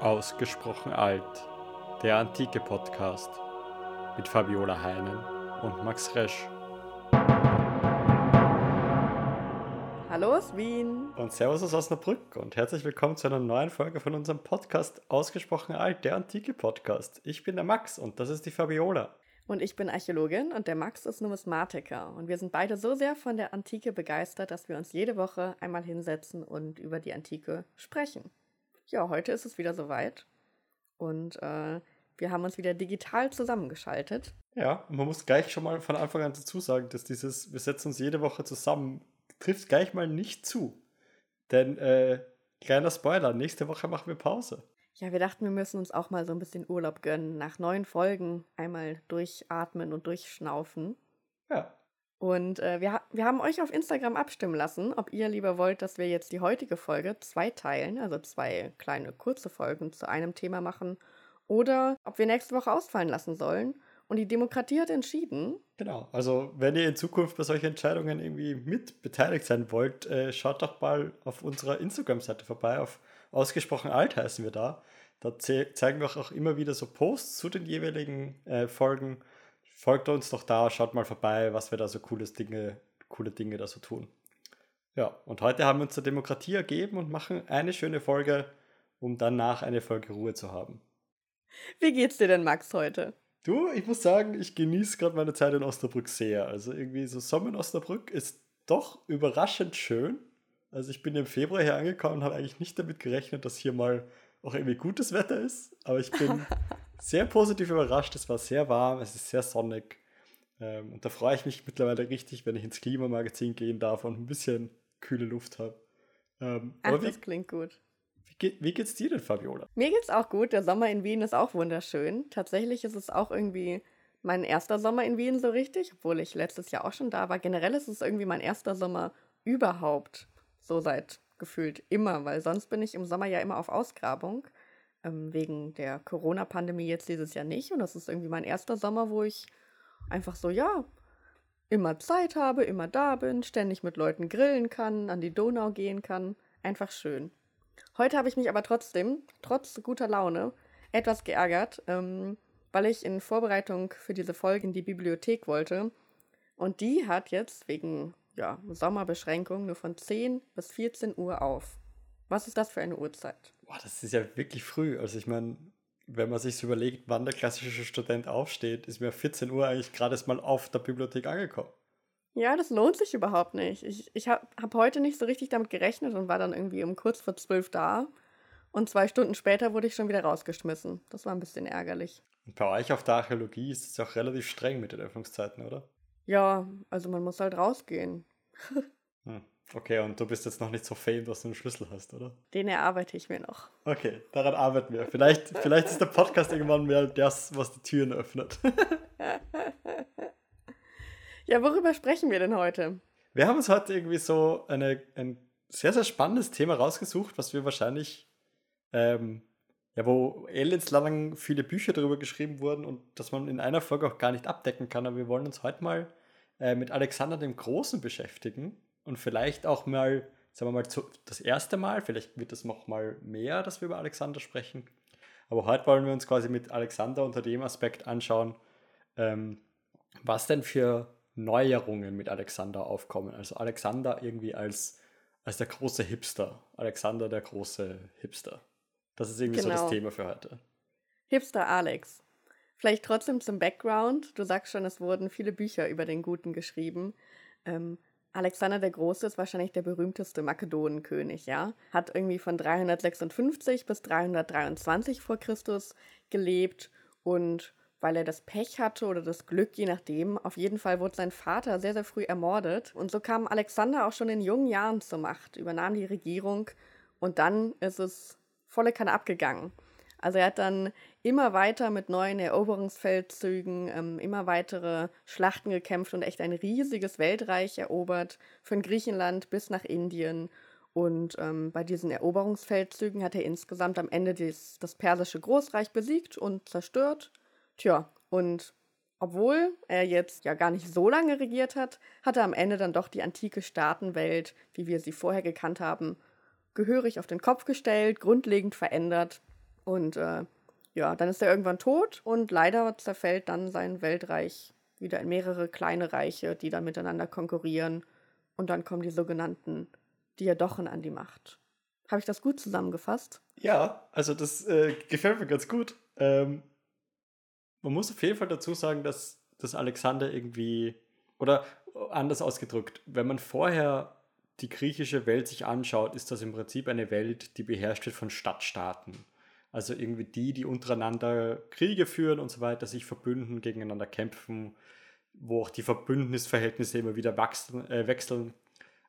Ausgesprochen alt, der antike Podcast mit Fabiola Heinen und Max Resch. Hallo aus Wien. Und Servus aus Osnabrück und herzlich willkommen zu einer neuen Folge von unserem Podcast Ausgesprochen alt, der antike Podcast. Ich bin der Max und das ist die Fabiola. Und ich bin Archäologin und der Max ist Numismatiker. Und wir sind beide so sehr von der Antike begeistert, dass wir uns jede Woche einmal hinsetzen und über die Antike sprechen. Ja, heute ist es wieder soweit. Und äh, wir haben uns wieder digital zusammengeschaltet. Ja, man muss gleich schon mal von Anfang an dazu sagen, dass dieses, wir setzen uns jede Woche zusammen, trifft gleich mal nicht zu. Denn, äh, kleiner Spoiler, nächste Woche machen wir Pause. Ja, wir dachten, wir müssen uns auch mal so ein bisschen Urlaub gönnen. Nach neun Folgen einmal durchatmen und durchschnaufen. Ja. Und äh, wir, wir haben euch auf Instagram abstimmen lassen, ob ihr lieber wollt, dass wir jetzt die heutige Folge zwei teilen, also zwei kleine kurze Folgen zu einem Thema machen, oder ob wir nächste Woche ausfallen lassen sollen. Und die Demokratie hat entschieden. Genau, also wenn ihr in Zukunft bei solchen Entscheidungen irgendwie mit beteiligt sein wollt, äh, schaut doch mal auf unserer Instagram-Seite vorbei, auf Ausgesprochen alt heißen wir da. Da zeigen wir auch immer wieder so Posts zu den jeweiligen äh, Folgen. Folgt uns doch da, schaut mal vorbei, was wir da so cooles Dinge, coole Dinge da so tun. Ja, und heute haben wir uns der Demokratie ergeben und machen eine schöne Folge, um danach eine Folge Ruhe zu haben. Wie geht's dir denn, Max, heute? Du, ich muss sagen, ich genieße gerade meine Zeit in Osnabrück sehr. Also irgendwie so Sommer in Osnabrück ist doch überraschend schön. Also ich bin im Februar hier angekommen und habe eigentlich nicht damit gerechnet, dass hier mal auch irgendwie gutes Wetter ist. Aber ich bin sehr positiv überrascht. Es war sehr warm, es ist sehr sonnig. Ähm, und da freue ich mich mittlerweile richtig, wenn ich ins Klimamagazin gehen darf und ein bisschen kühle Luft habe. Ähm, Ach, wie, das klingt gut. Wie, geht, wie geht's dir denn, Fabiola? Mir geht's auch gut. Der Sommer in Wien ist auch wunderschön. Tatsächlich ist es auch irgendwie mein erster Sommer in Wien so richtig, obwohl ich letztes Jahr auch schon da war. Generell ist es irgendwie mein erster Sommer überhaupt. So seit gefühlt immer, weil sonst bin ich im Sommer ja immer auf Ausgrabung. Ähm, wegen der Corona-Pandemie jetzt dieses Jahr nicht. Und das ist irgendwie mein erster Sommer, wo ich einfach so, ja, immer Zeit habe, immer da bin, ständig mit Leuten grillen kann, an die Donau gehen kann. Einfach schön. Heute habe ich mich aber trotzdem, trotz guter Laune, etwas geärgert, ähm, weil ich in Vorbereitung für diese Folge in die Bibliothek wollte. Und die hat jetzt wegen ja, Sommerbeschränkung nur von 10 bis 14 Uhr auf. Was ist das für eine Uhrzeit? Boah, das ist ja wirklich früh. Also ich meine, wenn man sich so überlegt, wann der klassische Student aufsteht, ist mir 14 Uhr eigentlich gerade erst mal auf der Bibliothek angekommen. Ja, das lohnt sich überhaupt nicht. Ich, ich habe hab heute nicht so richtig damit gerechnet und war dann irgendwie um kurz vor zwölf da. Und zwei Stunden später wurde ich schon wieder rausgeschmissen. Das war ein bisschen ärgerlich. Und bei euch auf der Archäologie ist es ja auch relativ streng mit den Öffnungszeiten, oder? Ja, also man muss halt rausgehen. hm. Okay, und du bist jetzt noch nicht so fame, dass du einen Schlüssel hast, oder? Den erarbeite ich mir noch. Okay, daran arbeiten wir. Vielleicht, vielleicht ist der Podcast irgendwann mehr das, was die Türen öffnet. ja, worüber sprechen wir denn heute? Wir haben uns heute irgendwie so eine, ein sehr, sehr spannendes Thema rausgesucht, was wir wahrscheinlich, ähm, ja, wo ellendslang viele Bücher darüber geschrieben wurden und dass man in einer Folge auch gar nicht abdecken kann. Aber wir wollen uns heute mal äh, mit Alexander dem Großen beschäftigen und vielleicht auch mal, sagen wir mal, zu, das erste Mal, vielleicht wird es noch mal mehr, dass wir über Alexander sprechen. Aber heute wollen wir uns quasi mit Alexander unter dem Aspekt anschauen, ähm, was denn für Neuerungen mit Alexander aufkommen. Also Alexander irgendwie als, als der große Hipster. Alexander der große Hipster. Das ist irgendwie genau. so das genau. Thema für heute. Hipster Alex. Vielleicht trotzdem zum Background. Du sagst schon, es wurden viele Bücher über den Guten geschrieben. Ähm, Alexander der Große ist wahrscheinlich der berühmteste Makedonenkönig, ja. Hat irgendwie von 356 bis 323 vor Christus gelebt und weil er das Pech hatte oder das Glück, je nachdem, auf jeden Fall wurde sein Vater sehr, sehr früh ermordet. Und so kam Alexander auch schon in jungen Jahren zur Macht, übernahm die Regierung und dann ist es volle Kanne abgegangen. Also er hat dann immer weiter mit neuen Eroberungsfeldzügen, ähm, immer weitere Schlachten gekämpft und echt ein riesiges Weltreich erobert, von Griechenland bis nach Indien. Und ähm, bei diesen Eroberungsfeldzügen hat er insgesamt am Ende des, das persische Großreich besiegt und zerstört. Tja, und obwohl er jetzt ja gar nicht so lange regiert hat, hat er am Ende dann doch die antike Staatenwelt, wie wir sie vorher gekannt haben, gehörig auf den Kopf gestellt, grundlegend verändert Und äh, ja, dann ist er irgendwann tot und leider zerfällt dann sein Weltreich wieder in mehrere kleine Reiche, die dann miteinander konkurrieren. Und dann kommen die sogenannten Diadochen an die Macht. Habe ich das gut zusammengefasst? Ja, also das äh, gefällt mir ganz gut. Ähm, man muss auf jeden Fall dazu sagen, dass, dass Alexander irgendwie, oder anders ausgedrückt, wenn man vorher die griechische Welt sich anschaut, ist das im Prinzip eine Welt, die beherrscht wird von Stadtstaaten. Also irgendwie die, die untereinander Kriege führen und so weiter, sich verbünden, gegeneinander kämpfen, wo auch die Verbündnisverhältnisse immer wieder wachsen, äh, wechseln.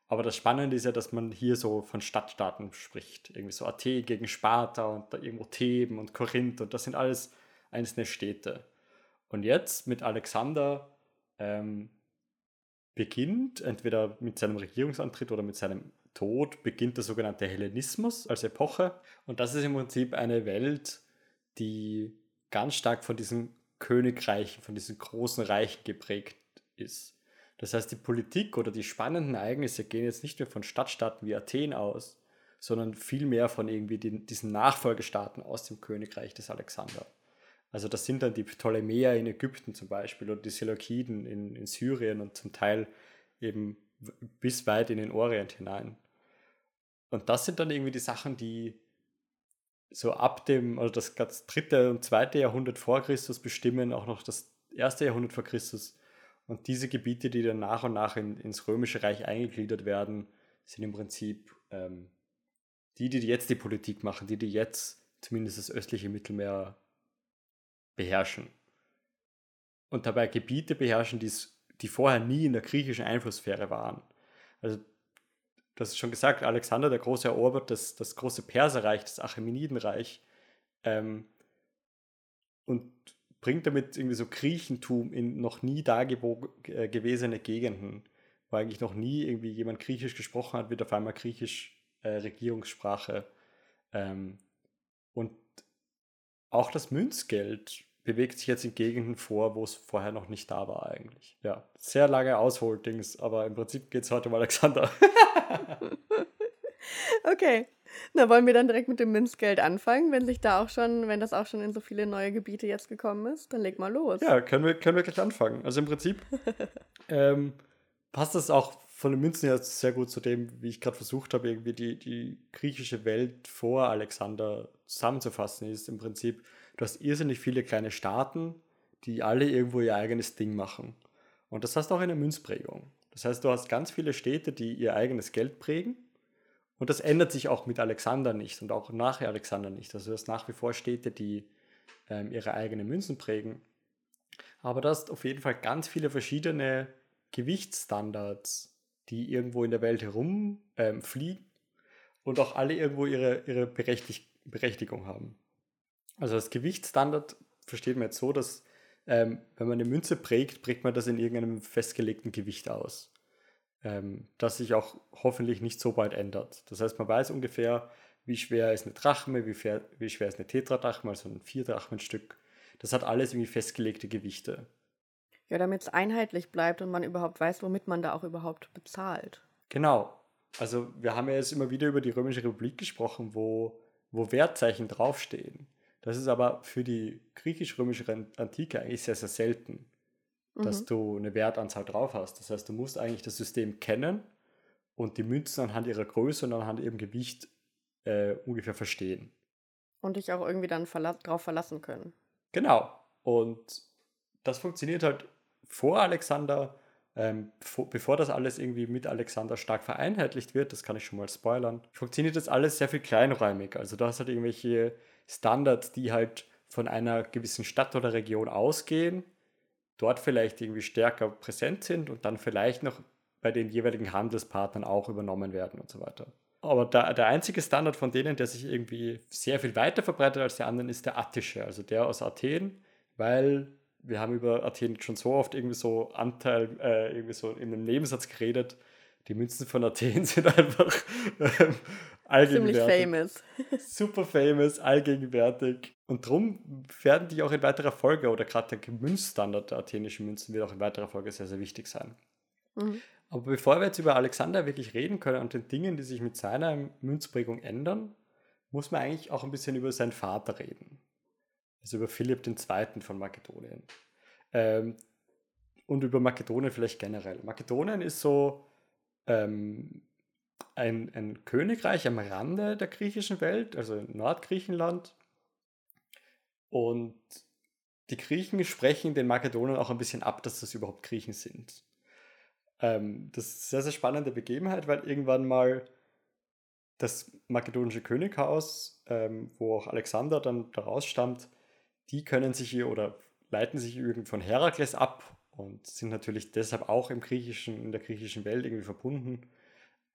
Aber das Spannende ist ja, dass man hier so von Stadtstaaten spricht. Irgendwie so Athen gegen Sparta und da irgendwo Theben und Korinth und das sind alles einzelne Städte. Und jetzt mit Alexander ähm, beginnt, entweder mit seinem Regierungsantritt oder mit seinem Tod, beginnt der sogenannte Hellenismus als Epoche. Und das ist im Prinzip eine Welt, die ganz stark von diesen Königreichen, von diesen großen Reichen geprägt ist. Das heißt, die Politik oder die spannenden Ereignisse gehen jetzt nicht mehr von Stadtstaaten wie Athen aus, sondern vielmehr von irgendwie den, diesen Nachfolgestaaten aus dem Königreich des Alexander. Also das sind dann die Ptolemäer in Ägypten zum Beispiel oder die Seleukiden in, in Syrien und zum Teil eben bis weit in den Orient hinein. Und das sind dann irgendwie die Sachen, die so ab dem, also das, das dritte und zweite Jahrhundert vor Christus bestimmen, auch noch das erste Jahrhundert vor Christus. Und diese Gebiete, die dann nach und nach in, ins Römische Reich eingegliedert werden, sind im Prinzip ähm, die, die jetzt die Politik machen, die, die jetzt zumindest das östliche Mittelmeer beherrschen. Und dabei Gebiete beherrschen, die vorher nie in der griechischen Einflusssphäre waren. Also, das ist schon gesagt, Alexander der Große erobert das, das große Perserreich, das Achämenidenreich ähm, und bringt damit irgendwie so Griechentum in noch nie dagewesene äh, Gegenden, wo eigentlich noch nie irgendwie jemand Griechisch gesprochen hat, wird auf einmal Griechisch äh, Regierungssprache. Ähm, und auch das Münzgeld bewegt sich jetzt in Gegenden vor, wo es vorher noch nicht da war eigentlich. Ja, sehr lange Ausholdings, aber im Prinzip geht es heute um Alexander. okay. Na, wollen wir dann direkt mit dem Münzgeld anfangen, wenn sich da auch schon, wenn das auch schon in so viele neue Gebiete jetzt gekommen ist? Dann leg mal los. Ja, können wir, können wir gleich anfangen. Also im Prinzip ähm, passt das auch von den Münzen her sehr gut zu dem, wie ich gerade versucht habe, irgendwie die, die griechische Welt vor Alexander zusammenzufassen, ist im Prinzip du hast irrsinnig viele kleine Staaten, die alle irgendwo ihr eigenes Ding machen. Und das hast du auch in der Münzprägung. Das heißt, du hast ganz viele Städte, die ihr eigenes Geld prägen. Und das ändert sich auch mit Alexander nicht und auch nach Alexander nicht. Also du hast nach wie vor Städte, die ähm, ihre eigenen Münzen prägen. Aber du hast auf jeden Fall ganz viele verschiedene Gewichtsstandards, die irgendwo in der Welt herumfliegen ähm, und auch alle irgendwo ihre, ihre Berechtigung haben. Also das Gewichtsstandard versteht man jetzt so, dass ähm, wenn man eine Münze prägt, prägt man das in irgendeinem festgelegten Gewicht aus, ähm, das sich auch hoffentlich nicht so bald ändert. Das heißt, man weiß ungefähr, wie schwer ist eine Drachme, wie, fair, wie schwer ist eine Tetradrachme, also ein Vierdrachmenstück. Das hat alles irgendwie festgelegte Gewichte. Ja, damit es einheitlich bleibt und man überhaupt weiß, womit man da auch überhaupt bezahlt. Genau. Also wir haben ja jetzt immer wieder über die Römische Republik gesprochen, wo, wo Wertzeichen draufstehen. Das ist aber für die griechisch-römische Antike eigentlich sehr, sehr selten, mhm. dass du eine Wertanzahl drauf hast. Das heißt, du musst eigentlich das System kennen und die Münzen anhand ihrer Größe und anhand ihrem Gewicht äh, ungefähr verstehen. Und dich auch irgendwie dann verla drauf verlassen können. Genau. Und das funktioniert halt vor Alexander, ähm, vor, bevor das alles irgendwie mit Alexander stark vereinheitlicht wird, das kann ich schon mal spoilern, funktioniert das alles sehr viel kleinräumig. Also du hast halt irgendwelche Standards, die halt von einer gewissen Stadt oder Region ausgehen, dort vielleicht irgendwie stärker präsent sind und dann vielleicht noch bei den jeweiligen Handelspartnern auch übernommen werden und so weiter. Aber der, der einzige Standard von denen, der sich irgendwie sehr viel weiter verbreitet als der anderen, ist der attische, also der aus Athen, weil wir haben über Athen schon so oft irgendwie so Anteil, äh, irgendwie so in einem Nebensatz geredet, die Münzen von Athen sind einfach ähm, allgegenwärtig. Ziemlich famous. Super famous, allgegenwärtig. Und darum werden die auch in weiterer Folge, oder gerade der Münzstandard der athenischen Münzen wird auch in weiterer Folge sehr, sehr wichtig sein. Mhm. Aber bevor wir jetzt über Alexander wirklich reden können und den Dingen, die sich mit seiner Münzprägung ändern, muss man eigentlich auch ein bisschen über seinen Vater reden. Also über Philipp II. von Makedonien. Ähm, und über Makedonien vielleicht generell. Makedonien ist so ähm, ein, ein Königreich am Rande der griechischen Welt, also Nordgriechenland. Und die Griechen sprechen den Makedonern auch ein bisschen ab, dass das überhaupt Griechen sind. Ähm, das ist eine sehr, sehr spannende Begebenheit, weil irgendwann mal das makedonische Könighaus, ähm, wo auch Alexander dann daraus stammt, die können sich hier oder leiten sich irgend von Herakles ab und sind natürlich deshalb auch im griechischen, in der griechischen Welt irgendwie verbunden.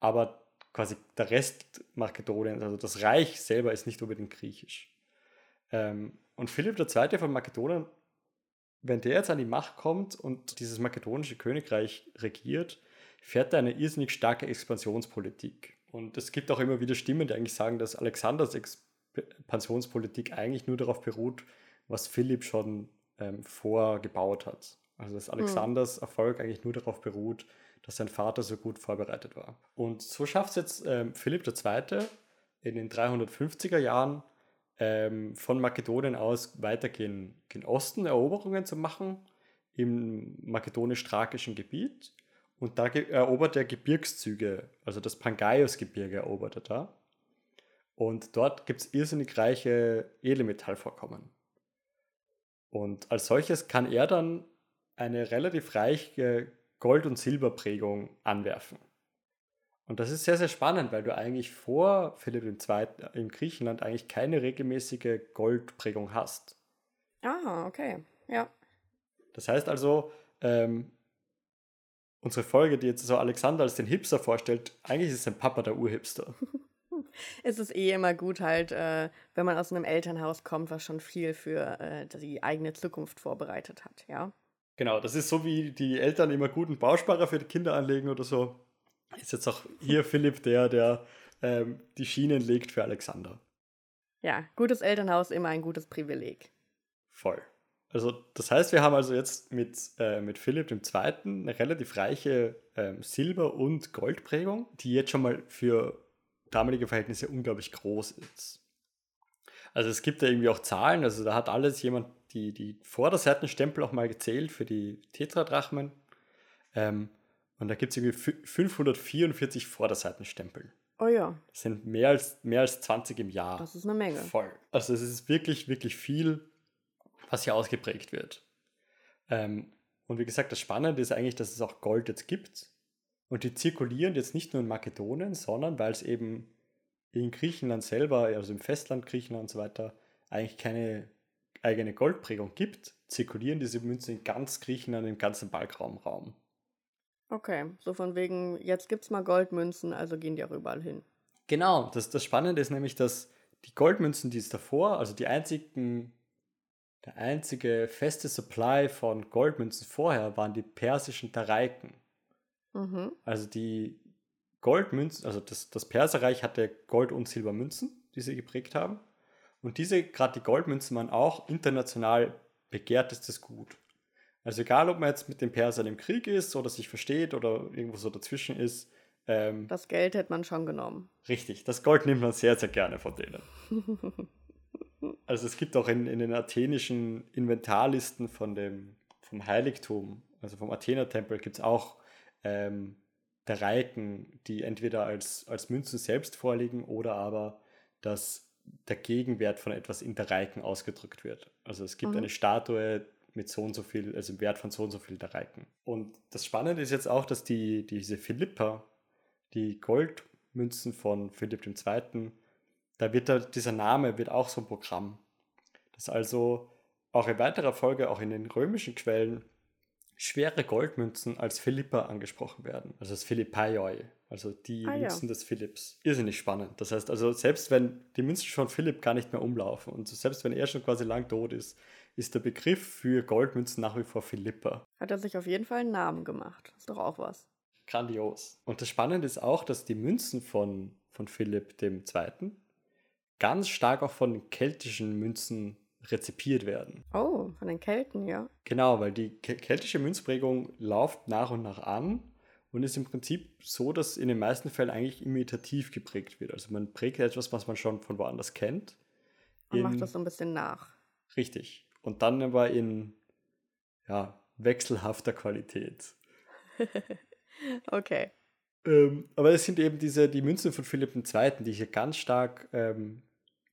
Aber quasi der Rest Makedoniens, also das Reich selber, ist nicht unbedingt griechisch. Ähm, und Philipp II. von Makedonien, wenn der jetzt an die Macht kommt und dieses makedonische Königreich regiert, fährt er eine irrsinnig starke Expansionspolitik. Und es gibt auch immer wieder Stimmen, die eigentlich sagen, dass Alexanders Expansionspolitik eigentlich nur darauf beruht, was Philipp schon ähm, vorgebaut hat. Also dass hm. Alexanders hm. Erfolg eigentlich nur darauf beruht, dass sein Vater so gut vorbereitet war. Und so schafft es jetzt ähm, Philipp II. in den 350er Jahren ähm, von Makedonien aus weiter gen, gen Osten Eroberungen zu machen im makedonisch-thrakischen Gebiet. Und da erobert er Gebirgszüge, also das Pangaios-Gebirge erobert er da. Und dort gibt es irrsinnig reiche Edelmetallvorkommen. Und als solches kann er dann eine relativ reiche Gold- und Silberprägung anwerfen. Und das ist sehr, sehr spannend, weil du eigentlich vor Philipp II. in Griechenland eigentlich keine regelmäßige Goldprägung hast. Ah, okay. Ja. Das heißt also, ähm, unsere Folge, die jetzt so Alexander als den Hipster vorstellt, eigentlich ist sein Papa der Urhipster. es ist eh immer gut, halt, äh, wenn man aus einem Elternhaus kommt, was schon viel für äh, die eigene Zukunft vorbereitet hat, ja. Genau, das ist so, wie die Eltern immer guten Bausparer für die Kinder anlegen oder so. Ist jetzt auch hier Philipp der, der ähm, die Schienen legt für Alexander. Ja, gutes Elternhaus immer ein gutes Privileg. Voll. Also das heißt, wir haben also jetzt mit, äh, mit Philipp II. eine relativ reiche ähm, Silber- und Goldprägung, die jetzt schon mal für damalige Verhältnisse unglaublich groß ist. Also es gibt da irgendwie auch Zahlen, also da hat alles jemand die, die Vorderseitenstempel auch mal gezählt für die Tetradrachmen. Ähm, und da gibt es irgendwie 544 Vorderseitenstempel. Oh ja. Das sind mehr als, mehr als 20 im Jahr. Das ist eine Menge. Voll. Also es ist wirklich, wirklich viel, was hier ausgeprägt wird. Ähm, und wie gesagt, das Spannende ist eigentlich, dass es auch Gold jetzt gibt. Und die zirkulieren jetzt nicht nur in Makedonien, sondern weil es eben in Griechenland selber, also im Festland Griechenland und so weiter, eigentlich keine eigene Goldprägung gibt, zirkulieren diese Münzen in ganz Griechenland, im ganzen Balkanraum. Okay, so von wegen, jetzt gibt es mal Goldmünzen, also gehen die auch überall hin. Genau, das, das Spannende ist nämlich, dass die Goldmünzen, die es davor, also die einzigen, der einzige feste Supply von Goldmünzen vorher, waren die persischen Tareiken. Mhm. Also die Goldmünzen, also das, das Perserreich hatte Gold- und Silbermünzen, die sie geprägt haben. Und diese, gerade die Goldmünzen, waren auch international begehrtestes Gut. Also egal, ob man jetzt mit den Persern im Krieg ist oder sich versteht oder irgendwo so dazwischen ist. Ähm, das Geld hätte man schon genommen. Richtig, das Gold nimmt man sehr, sehr gerne von denen. also es gibt auch in, in den athenischen Inventarlisten von dem, vom Heiligtum, also vom Athener-Tempel, gibt es auch ähm, Reiken, die entweder als, als Münzen selbst vorliegen oder aber dass der Gegenwert von etwas in der Reiken ausgedrückt wird. Also es gibt mhm. eine Statue mit so und so viel, also im Wert von so und so viel der Reiken. Und das Spannende ist jetzt auch, dass die, diese Philippa, die Goldmünzen von Philipp II., da wird da, dieser Name wird auch so ein Programm. Das also auch in weiterer Folge, auch in den römischen Quellen, schwere Goldmünzen als Philippa angesprochen werden, also als Philippaioi, also die ah, Münzen ja. des Philipps. Irrsinnig spannend. Das heißt also, selbst wenn die Münzen von Philipp gar nicht mehr umlaufen und selbst wenn er schon quasi lang tot ist, ist der Begriff für Goldmünzen nach wie vor Philippa. Hat er sich auf jeden Fall einen Namen gemacht. Ist doch auch was. Grandios. Und das Spannende ist auch, dass die Münzen von, von Philipp II. ganz stark auch von keltischen Münzen rezipiert werden. Oh, von den Kelten, ja. Genau, weil die keltische Münzprägung läuft nach und nach an und ist im Prinzip so, dass in den meisten Fällen eigentlich imitativ geprägt wird. Also man prägt etwas, was man schon von woanders kennt. Und macht das so ein bisschen nach. Richtig. Und dann aber in ja, wechselhafter Qualität. okay. Ähm, aber es sind eben diese, die Münzen von Philipp II., die hier ganz stark ähm,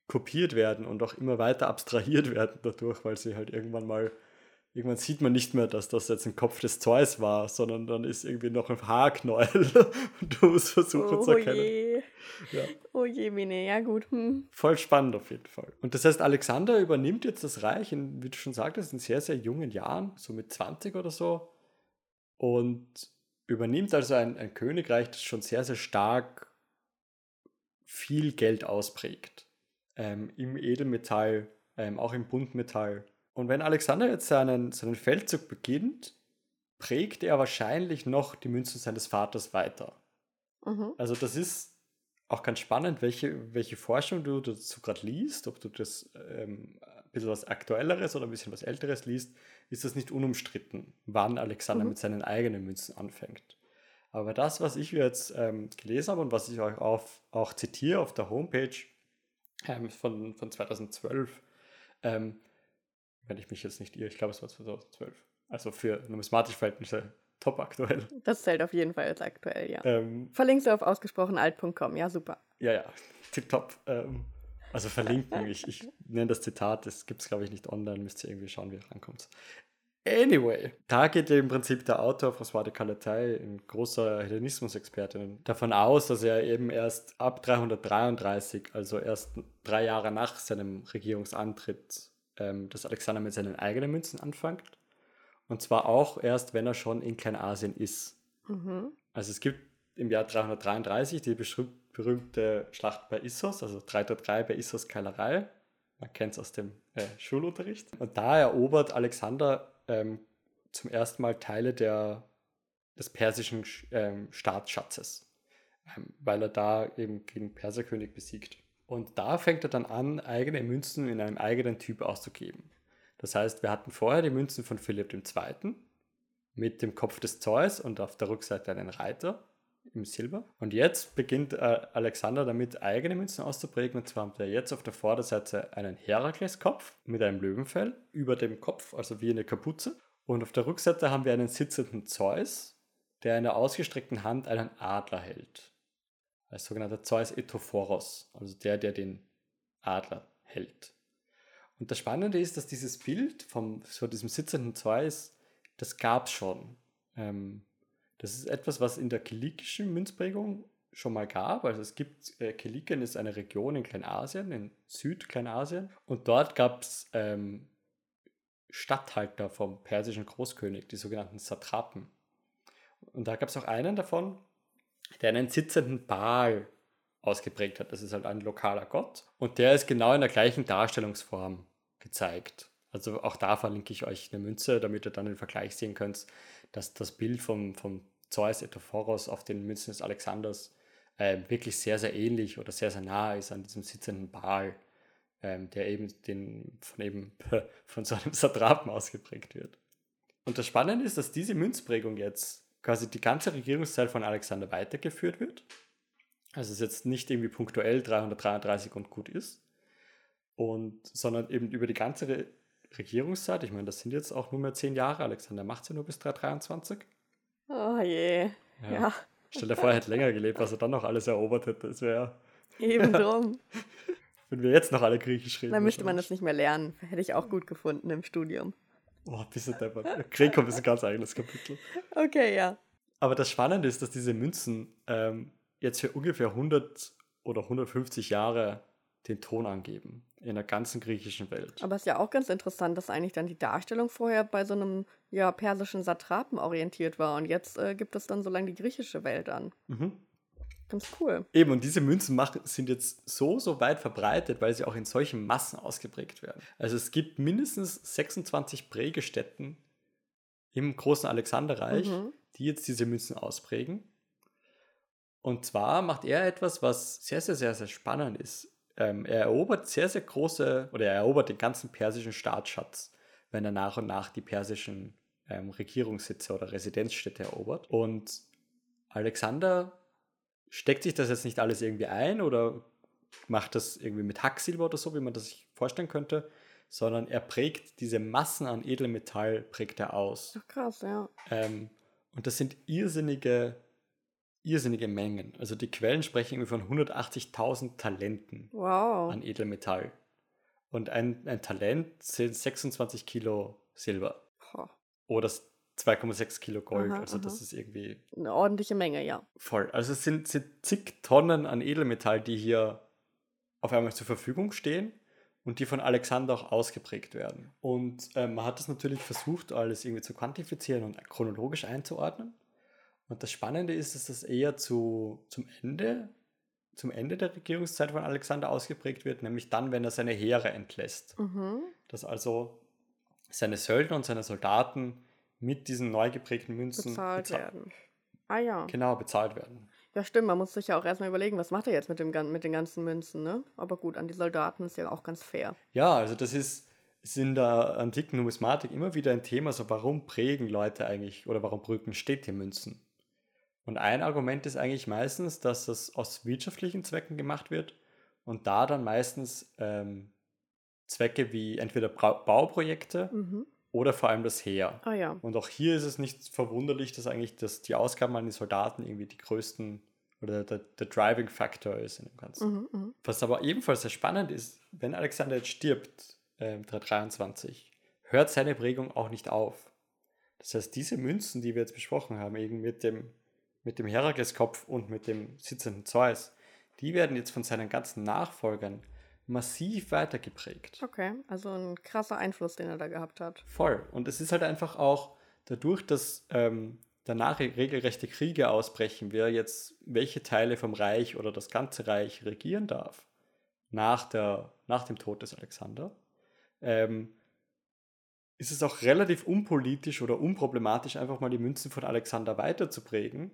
kopiert werden und auch immer weiter abstrahiert werden dadurch, weil sie halt irgendwann mal, irgendwann sieht man nicht mehr, dass das jetzt ein Kopf des Zeus war, sondern dann ist irgendwie noch ein Haarknäuel und du musst versuchen oh zu erkennen. Je. Ja. Oh je, Mine, ja gut. Hm. Voll spannend auf jeden Fall. Und das heißt, Alexander übernimmt jetzt das Reich, in, wie du schon sagtest, in sehr, sehr jungen Jahren, so mit 20 oder so. Und übernimmt also ein, ein Königreich, das schon sehr, sehr stark viel Geld ausprägt. Ähm, Im Edelmetall, ähm, auch im Buntmetall. Und wenn Alexander jetzt seinen, seinen Feldzug beginnt, prägt er wahrscheinlich noch die Münzen seines Vaters weiter. Mhm. Also das ist auch ganz spannend, welche, welche Forschung du dazu gerade liest, ob du das ähm, ein bisschen was Aktuelleres oder ein bisschen was Älteres liest, ist das nicht unumstritten, wann Alexander mhm. mit seinen eigenen Münzen anfängt. Aber das, was ich jetzt ähm, gelesen habe und was ich euch auf, auch zitiere auf der Homepage ähm, von, von 2012, ähm, wenn ich mich jetzt nicht irre, ich glaube, es war 2012. Also für numismatische Verhältnisse top aktuell. Das zählt auf jeden Fall als aktuell, ja. Ähm, Verlinkst du auf ausgesprochenalt.com, ja, super. Ja, ja, tipptopp. Ähm, also verlinken, ich, ich nenne das Zitat, das gibt es, glaube ich, nicht online, müsst ihr irgendwie schauen, wie ihr rankommt. Anyway, da geht im Prinzip der Autor François de Calatay, ein großer Hellenismus-Experte, davon aus, dass er eben erst ab 333, also erst drei Jahre nach seinem Regierungsantritt, ähm, dass Alexander mit seinen eigenen Münzen anfängt. Und zwar auch erst, wenn er schon in Kleinasien ist. Mhm. Also es gibt im Jahr 333 die berühmte Schlacht bei Issos, also 303 bei Issos Keilerei. Man kennt es aus dem äh, Schulunterricht. Und da erobert Alexander ähm, zum ersten Mal Teile der, des persischen ähm, Staatsschatzes, ähm, weil er da eben gegen Perserkönig besiegt. Und da fängt er dann an, eigene Münzen in einem eigenen Typ auszugeben. Das heißt, wir hatten vorher die Münzen von Philipp II. mit dem Kopf des Zeus und auf der Rückseite einen Reiter im Silber. Und jetzt beginnt äh, Alexander damit, eigene Münzen auszuprägen. Und zwar hat er jetzt auf der Vorderseite einen Herakleskopf mit einem Löwenfell über dem Kopf, also wie eine Kapuze. Und auf der Rückseite haben wir einen sitzenden Zeus, der in der ausgestreckten Hand einen Adler hält. Als sogenannter Zeus Etophoros, also der, der den Adler hält. Und das Spannende ist, dass dieses Bild von so diesem sitzenden Zeus, das gab es schon. Ähm, das ist etwas, was in der kilikischen Münzprägung schon mal gab. Also es gibt, äh, Kilikien ist eine Region in Kleinasien, in Südkleinasien. Und dort gab es ähm, Statthalter vom persischen Großkönig, die sogenannten Satrapen. Und da gab es auch einen davon, der einen sitzenden Baal ausgeprägt hat. Das ist halt ein lokaler Gott. Und der ist genau in der gleichen Darstellungsform gezeigt. Also auch da verlinke ich euch eine Münze, damit ihr dann den Vergleich sehen könnt, dass das Bild vom, vom Zeus Etophoros auf den Münzen des Alexanders äh, wirklich sehr, sehr ähnlich oder sehr, sehr nah ist an diesem sitzenden Baal, ähm, der eben den, von, eben von so einem Satrapen ausgeprägt wird. Und das Spannende ist, dass diese Münzprägung jetzt quasi die ganze Regierungszeit von Alexander weitergeführt wird. Also es jetzt nicht irgendwie punktuell 333 und gut ist, und, sondern eben über die ganze Regierungszeit. Ich meine, das sind jetzt auch nur mehr zehn Jahre. Alexander macht es ja nur bis 323. Oh je. Ja. ja. Stell dir vor, er hätte länger gelebt, was er dann noch alles erobert hätte. Das wäre. Eben drum. Wenn wir jetzt noch alle Griechisch reden. Dann müsste man das nicht mehr lernen. Hätte ich auch gut gefunden im Studium. Oh, bisschen deppert. Gregor ist ein ganz eigenes Kapitel. Okay, ja. Aber das Spannende ist, dass diese Münzen ähm, jetzt für ungefähr 100 oder 150 Jahre den Ton angeben in der ganzen griechischen Welt. Aber es ist ja auch ganz interessant, dass eigentlich dann die Darstellung vorher bei so einem ja, persischen Satrapen orientiert war und jetzt äh, gibt es dann so lange die griechische Welt an. Mhm. Ganz cool. Eben, und diese Münzen machen, sind jetzt so, so weit verbreitet, weil sie auch in solchen Massen ausgeprägt werden. Also es gibt mindestens 26 Prägestätten im großen Alexanderreich, mhm. die jetzt diese Münzen ausprägen. Und zwar macht er etwas, was sehr, sehr, sehr, sehr spannend ist. Ähm, er erobert sehr, sehr große, oder er erobert den ganzen persischen Staatsschatz, wenn er nach und nach die persischen ähm, Regierungssitze oder Residenzstädte erobert. Und Alexander steckt sich das jetzt nicht alles irgendwie ein oder macht das irgendwie mit Hacksilber oder so, wie man das sich vorstellen könnte, sondern er prägt diese Massen an Edelmetall, prägt er aus. Ach, krass, ja. Ähm, und das sind irrsinnige, irrsinnige Mengen. Also die Quellen sprechen irgendwie von 180.000 Talenten Wow. an Edelmetall. Und ein, ein Talent sind 26 Kilo Silber Boah, oder 2,6 Kilo Gold. Aha, also das aha. ist irgendwie Eine ordentliche Menge, ja. voll. Also es sind, sind zig Tonnen an Edelmetall, die hier auf einmal zur Verfügung stehen und die von Alexander auch ausgeprägt werden. Und ähm, man hat das natürlich versucht, alles irgendwie zu quantifizieren und chronologisch einzuordnen. Und das Spannende ist, dass das eher zu, zum Ende zum Ende der Regierungszeit von Alexander ausgeprägt wird, nämlich dann, wenn er seine Heere entlässt. Mhm. Dass also seine Söldner und seine Soldaten mit diesen neu geprägten Münzen Bezahlt bezahl- werden. Ah ja. Genau, bezahlt werden. Ja, stimmt. Man muss sich ja auch erstmal überlegen, was macht er jetzt mit, dem, mit den ganzen Münzen, ne? Aber gut, an die Soldaten ist ja auch ganz fair. Ja, also das ist, ist in der antiken Numismatik immer wieder ein Thema, so warum prägen Leute eigentlich oder warum brücken Städte Münzen? Und ein Argument ist eigentlich meistens, dass das aus wirtschaftlichen Zwecken gemacht wird und da dann meistens ähm, Zwecke wie entweder Brau- Bauprojekte Mhm. oder vor allem das Heer. Ah ja. Und auch hier ist es nicht verwunderlich, dass eigentlich das, die Ausgaben an die Soldaten irgendwie die größten oder der, der Driving Factor ist in dem Ganzen. Mhm, mhm. Was aber ebenfalls sehr spannend ist, wenn Alexander jetzt stirbt, äh, 323, hört seine Prägung auch nicht auf. Das heißt, diese Münzen, die wir jetzt besprochen haben, eben mit dem, mit dem Herakleskopf und mit dem sitzenden Zeus, die werden jetzt von seinen ganzen Nachfolgern massiv weitergeprägt. Okay, also ein krasser Einfluss, den er da gehabt hat. Voll. Und es ist halt einfach auch dadurch, dass ähm, danach re- regelrechte Kriege ausbrechen, wer jetzt welche Teile vom Reich oder das ganze Reich regieren darf, nach, der, nach dem Tod des Alexander, ähm, ist es auch relativ unpolitisch oder unproblematisch, einfach mal die Münzen von Alexander weiterzuprägen,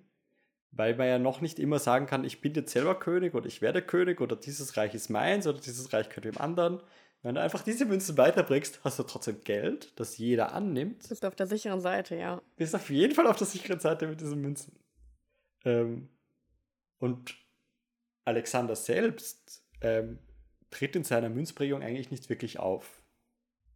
weil man ja noch nicht immer sagen kann, ich bin jetzt selber König oder ich werde König oder dieses Reich ist meins oder dieses Reich gehört dem anderen. Wenn du einfach diese Münzen weiterbringst, hast du trotzdem Geld, das jeder annimmt. Bist du auf der sicheren Seite, ja. Bist auf jeden Fall auf der sicheren Seite mit diesen Münzen. Ähm, und Alexander selbst ähm, tritt in seiner Münzprägung eigentlich nicht wirklich auf.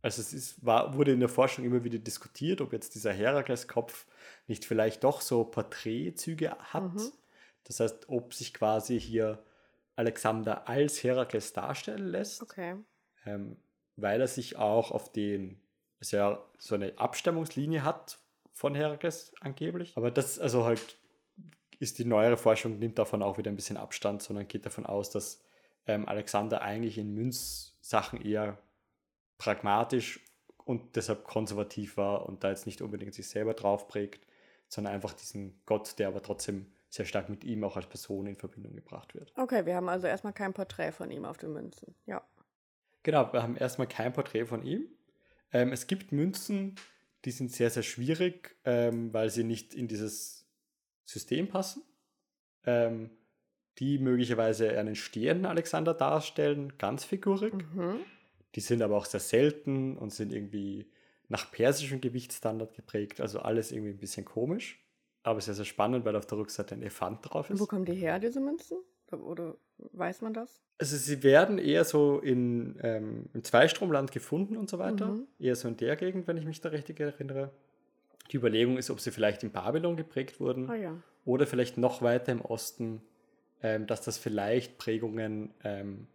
Also es ist, war, wurde in der Forschung immer wieder diskutiert, ob jetzt dieser Herakleskopf nicht vielleicht doch so Porträtzüge hat. Mhm. Das heißt, ob sich quasi hier Alexander als Herakles darstellen lässt Okay. ähm, weil er sich auch auf den, also ja so eine Abstammungslinie hat von Herakles angeblich. Aber das, also halt, ist die neuere Forschung, nimmt davon auch wieder ein bisschen Abstand, sondern geht davon aus, dass ähm, Alexander eigentlich in Münzsachen eher pragmatisch und deshalb konservativ war und da jetzt nicht unbedingt sich selber drauf prägt, sondern einfach diesen Gott, der aber trotzdem sehr stark mit ihm auch als Person in Verbindung gebracht wird. Okay, wir haben also erstmal kein Porträt von ihm auf den Münzen. Ja. Genau, wir haben erstmal kein Porträt von ihm. Ähm, es gibt Münzen, die sind sehr, sehr schwierig, ähm, weil sie nicht in dieses System passen. Ähm, die möglicherweise einen stehenden Alexander darstellen, ganz figurig. Mhm. Die sind aber auch sehr selten und sind irgendwie nach persischem Gewichtsstandard geprägt. Also alles irgendwie ein bisschen komisch. Aber sehr, sehr spannend, weil auf der Rückseite ein Elefant drauf Und ist. wo kommen die her, diese Münzen? Oder, weiß man das? Also sie werden eher so in, ähm, im Zweistromland gefunden und so weiter. Mhm. Eher so in der Gegend, wenn ich mich da richtig erinnere. Die Überlegung ist, ob sie vielleicht in Babylon geprägt wurden Ah ja. oder vielleicht noch weiter im Osten, ähm, dass das vielleicht Prägungen ähm,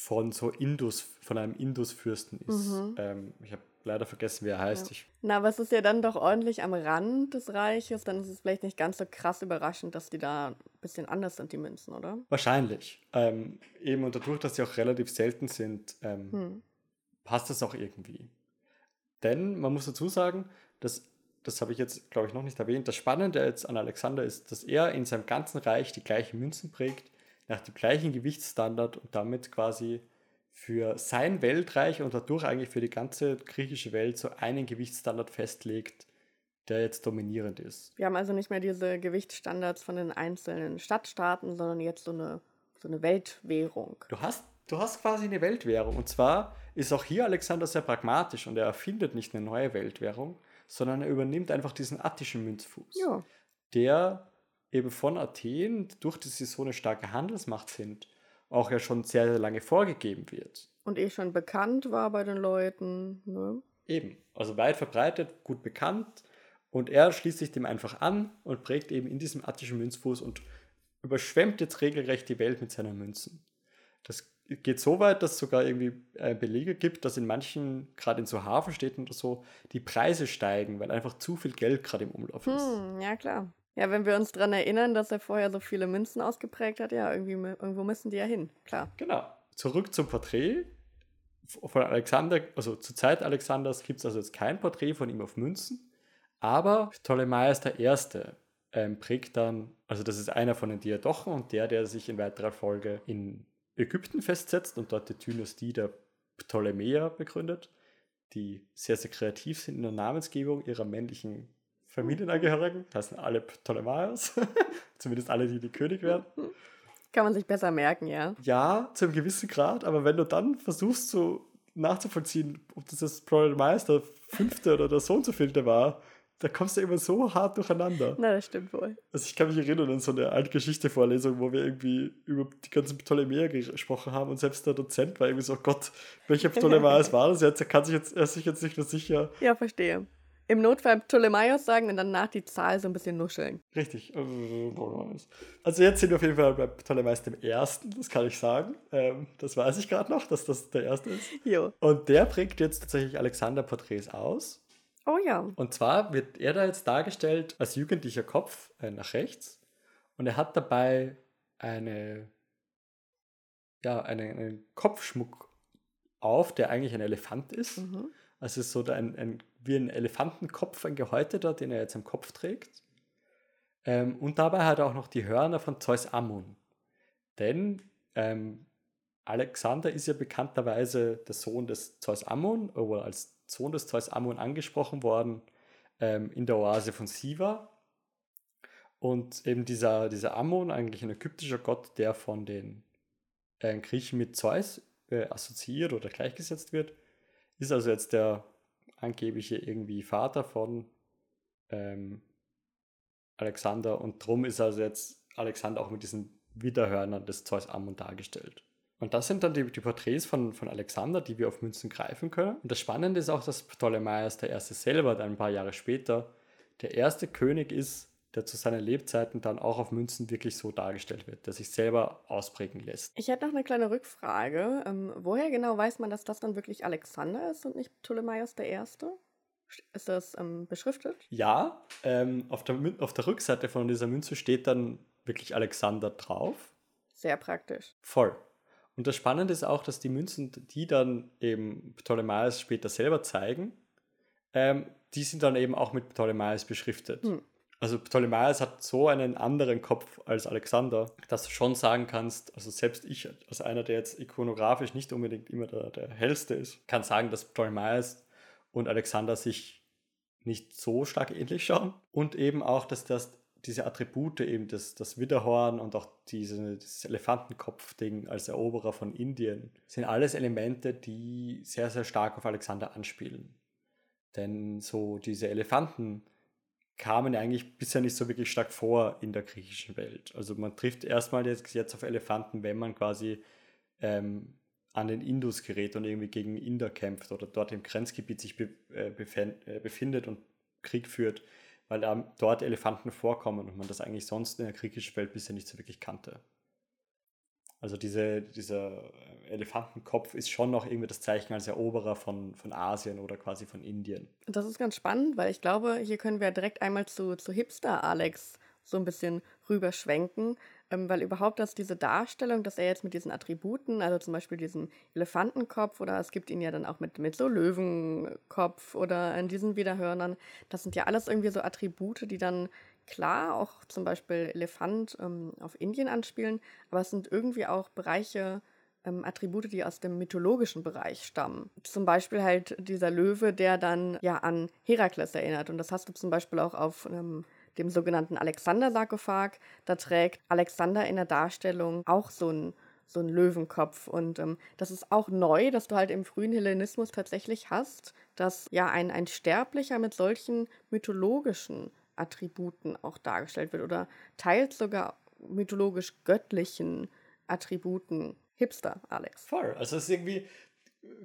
von so Indus, von einem Indusfürsten ist. Mhm. Ähm, ich habe leider vergessen, wie er heißt. Ja. Ich, Na, aber es ist ja dann doch ordentlich am Rand des Reiches. Dann ist es vielleicht nicht ganz so krass überraschend, dass die da ein bisschen anders sind, die Münzen, oder? wahrscheinlich. Ähm, eben und dadurch, dass sie auch relativ selten sind, ähm, Hm. passt das auch irgendwie. Denn man muss dazu sagen, dass, das habe ich jetzt, glaube ich, noch nicht erwähnt, das Spannende jetzt an Alexander ist, dass er in seinem ganzen Reich die gleichen Münzen prägt, nach dem gleichen Gewichtsstandard und damit quasi für sein Weltreich und dadurch eigentlich für die ganze griechische Welt so einen Gewichtsstandard festlegt, der jetzt dominierend ist. Wir haben also nicht mehr diese Gewichtsstandards von den einzelnen Stadtstaaten, sondern jetzt so eine, so eine Weltwährung. Du hast, du hast quasi eine Weltwährung. Und zwar ist auch hier Alexander sehr pragmatisch und er erfindet nicht eine neue Weltwährung, sondern er übernimmt einfach diesen attischen Münzfuß. Ja. der eben von Athen, durch dass sie so eine starke Handelsmacht sind, auch ja schon sehr, sehr lange vorgegeben wird. Und eh schon bekannt war bei den Leuten. Ne? Eben, also weit verbreitet, gut bekannt. Und er schließt sich dem einfach an und prägt eben in diesem attischen Münzfuß und überschwemmt jetzt regelrecht die Welt mit seinen Münzen. Das geht so weit, dass es sogar irgendwie äh, Belege gibt, dass in manchen, gerade in so Hafenstädten oder so, die Preise steigen, weil einfach zu viel Geld gerade im Umlauf ist. Hm, ja, klar. Ja, wenn wir uns daran erinnern, dass er vorher so viele Münzen ausgeprägt hat, ja, irgendwie, irgendwo müssen die ja hin, klar. Genau. Zurück zum Porträt von Alexander, also zur Zeit Alexanders gibt es also jetzt kein Porträt von ihm auf Münzen, aber Ptolemaios I. Ähm, prägt dann, also das ist einer von den Diadochen und der, der sich in weiterer Folge in Ägypten festsetzt und dort die Dynastie der Ptolemäer begründet, die sehr, sehr kreativ sind in der Namensgebung ihrer männlichen Familienangehörigen. Das sind alle Ptolemaios, zumindest alle, die die König werden. Kann man sich besser merken, ja. Ja, zu einem gewissen Grad, aber wenn du dann versuchst, so nachzuvollziehen, ob das das Ptolemaios der fünfte oder der Sohn zu vielte war, da kommst du immer so hart durcheinander. Na, das stimmt wohl. Also ich kann mich erinnern an so eine alte Geschichte-Vorlesung, wo wir irgendwie über die ganzen Ptolemäer gesprochen haben und selbst der Dozent war irgendwie so, Gott, welcher Ptolemaios war das jetzt? Er kann sich jetzt, er ist sich jetzt nicht mehr sicher. Ja, verstehe. Im Notfall Ptolemaios sagen und danach die Zahl so ein bisschen nuscheln. Richtig. Also jetzt sind wir auf jeden Fall bei Ptolemaios dem Ersten, das kann ich sagen. Ähm, das weiß ich gerade noch, dass das der Erste ist. Jo. Und der prägt jetzt tatsächlich Alexander-Porträts aus. Oh ja. Und zwar wird er da jetzt dargestellt als jugendlicher Kopf äh, nach rechts und er hat dabei eine, ja, eine, einen Kopfschmuck auf, der eigentlich ein Elefant ist. Mhm. Also es ist so ein, ein, wie ein Elefantenkopf, ein gehäuteter, den er jetzt am Kopf trägt. Ähm, und dabei hat er auch noch die Hörner von Zeus Ammon. Denn ähm, Alexander ist ja bekannterweise der Sohn des Zeus Ammon, oder als Sohn des Zeus Ammon angesprochen worden ähm, in der Oase von Siva. Und eben dieser, dieser Ammon, eigentlich ein ägyptischer Gott, der von den äh, Griechen mit Zeus äh, assoziiert oder gleichgesetzt wird, ist also jetzt der angebliche irgendwie Vater von ähm, Alexander und drum ist also jetzt Alexander auch mit diesen Widerhörnern des Zeus Ammon dargestellt. Und das sind dann die, die Porträts von, von Alexander, die wir auf Münzen greifen können. Und das Spannende ist auch, dass Ptolemaios der Erste selber dann ein paar Jahre später der erste König ist, der zu seinen Lebzeiten dann auch auf Münzen wirklich so dargestellt wird, der sich selber ausprägen lässt. Ich hätte noch eine kleine Rückfrage. Ähm, woher genau weiß man, dass das dann wirklich Alexander ist und nicht Ptolemaios der Erste? Ist das ähm, beschriftet? Ja, ähm, auf, der, auf der Rückseite von dieser Münze steht dann wirklich Alexander drauf. Sehr praktisch. Voll. Und das Spannende ist auch, dass die Münzen, die dann eben Ptolemaios später selber zeigen, ähm, die sind dann eben auch mit Ptolemaios beschriftet. Hm. Also Ptolemaios hat so einen anderen Kopf als Alexander, dass du schon sagen kannst, also selbst ich als einer, der jetzt ikonografisch nicht unbedingt immer der, der hellste ist, kann sagen, dass Ptolemaios und Alexander sich nicht so stark ähnlich schauen. Und eben auch, dass das diese Attribute, eben das, das Widderhorn und auch diese, dieses Elefantenkopf-Ding als Eroberer von Indien, sind alles Elemente, die sehr, sehr stark auf Alexander anspielen. Denn so diese Elefanten kamen eigentlich bisher nicht so wirklich stark vor in der griechischen Welt. Also man trifft erstmal jetzt, jetzt auf Elefanten, wenn man quasi ähm, an den Indus gerät und irgendwie gegen Inder kämpft oder dort im Grenzgebiet sich be äh, äh befindet und Krieg führt weil ähm, dort Elefanten vorkommen und man das eigentlich sonst in der griechischen Welt bisher nicht so wirklich kannte. Also diese, dieser Elefantenkopf ist schon noch irgendwie das Zeichen als Eroberer von, von Asien oder quasi von Indien. Das ist ganz spannend, weil ich glaube, hier können wir direkt einmal zu, zu Hipster Alex so ein bisschen rüberschwenken, ähm, weil überhaupt dass diese Darstellung, dass er jetzt mit diesen Attributen, also zum Beispiel diesem Elefantenkopf oder es gibt ihn ja dann auch mit, mit so Löwenkopf oder in diesen Widerhörnern, das sind ja alles irgendwie so Attribute, die dann klar auch zum Beispiel Elefant ähm, auf Indien anspielen, aber es sind irgendwie auch Bereiche, ähm, Attribute, die aus dem mythologischen Bereich stammen. Zum Beispiel halt dieser Löwe, der dann ja an Herakles erinnert. Und das hast du zum Beispiel auch auf einem dem sogenannten Alexander-Sarkophag. Da trägt Alexander in der Darstellung auch so einen so Löwenkopf. Und ähm, das ist auch neu, dass du halt im frühen Hellenismus tatsächlich hast, dass ja ein, ein Sterblicher mit solchen mythologischen Attributen auch dargestellt wird oder teils sogar mythologisch göttlichen Attributen. Hipster, Alex. Voll. Also es ist irgendwie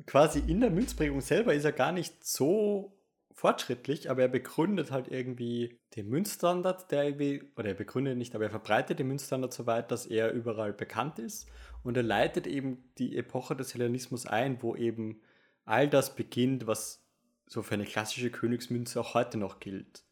quasi in der Münzprägung selber ist er gar nicht so fortschrittlich, aber er begründet halt irgendwie den Münzstandard, der irgendwie, oder er begründet nicht, aber er verbreitet den Münzstandard so weit, dass er überall bekannt ist und er leitet eben die Epoche des Hellenismus ein, wo eben all das beginnt, was so für eine klassische Königsmünze auch heute noch gilt.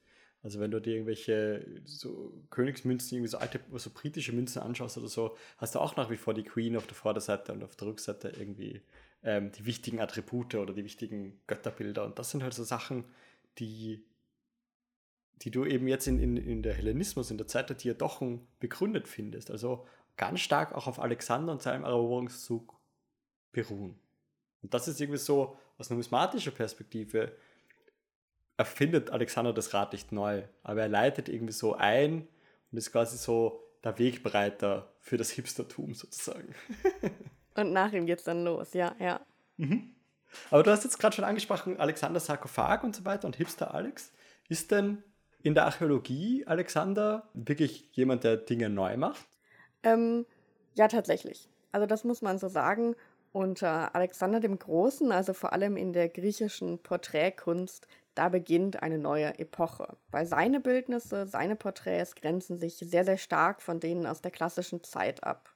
Also wenn du dir irgendwelche so Königsmünzen, irgendwie so alte, so britische Münzen anschaust oder so, hast du auch nach wie vor die Queen auf der Vorderseite und auf der Rückseite irgendwie ähm, die wichtigen Attribute oder die wichtigen Götterbilder. Und das sind halt so Sachen, die, die du eben jetzt in, in, in der Hellenismus, in der Zeit der Diadochen begründet findest. Also ganz stark auch auf Alexander und seinem Eroberungszug beruhen. Und das ist irgendwie so aus numismatischer Perspektive erfindet Alexander das Rad nicht neu, aber er leitet irgendwie so ein und ist quasi so der Wegbereiter für das Hipstertum sozusagen. Und nach ihm geht's dann los, ja, ja. Mhm. Aber du hast jetzt gerade schon angesprochen, Alexander Sarkophag und so weiter und Hipster Alex. Ist denn in der Archäologie Alexander wirklich jemand, der Dinge neu macht? Ähm, ja, tatsächlich. Also das muss man so sagen. Unter Alexander dem Großen, also vor allem in der griechischen Porträtkunst, da beginnt eine neue Epoche. Weil seine Bildnisse, seine Porträts grenzen sich sehr, sehr stark von denen aus der klassischen Zeit ab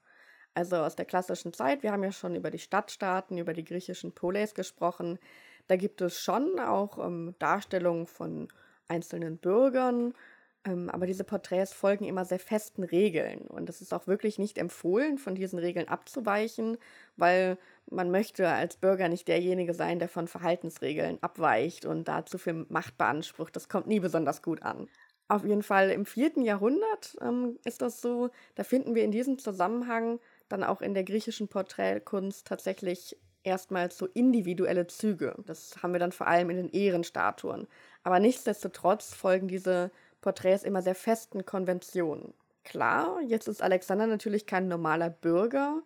also aus der klassischen Zeit. Wir haben ja schon über die Stadtstaaten, über die griechischen Polis gesprochen. Da gibt es schon auch ähm, Darstellungen von einzelnen Bürgern, aber diese Porträts folgen immer sehr festen Regeln. Und es ist auch wirklich nicht empfohlen, von diesen Regeln abzuweichen, weil man möchte als Bürger nicht derjenige sein, der von Verhaltensregeln abweicht und dazu viel Macht beansprucht. Das kommt nie besonders gut an. Auf jeden Fall im vierten Jahrhundert ähm, ist das so, da finden wir in diesem Zusammenhang dann auch in der griechischen Porträtkunst tatsächlich erstmals so individuelle Züge. Das haben wir dann vor allem in den Ehrenstatuen. Aber nichtsdestotrotz folgen diese Porträts immer sehr festen Konventionen. Klar, jetzt ist Alexander natürlich kein normaler Bürger,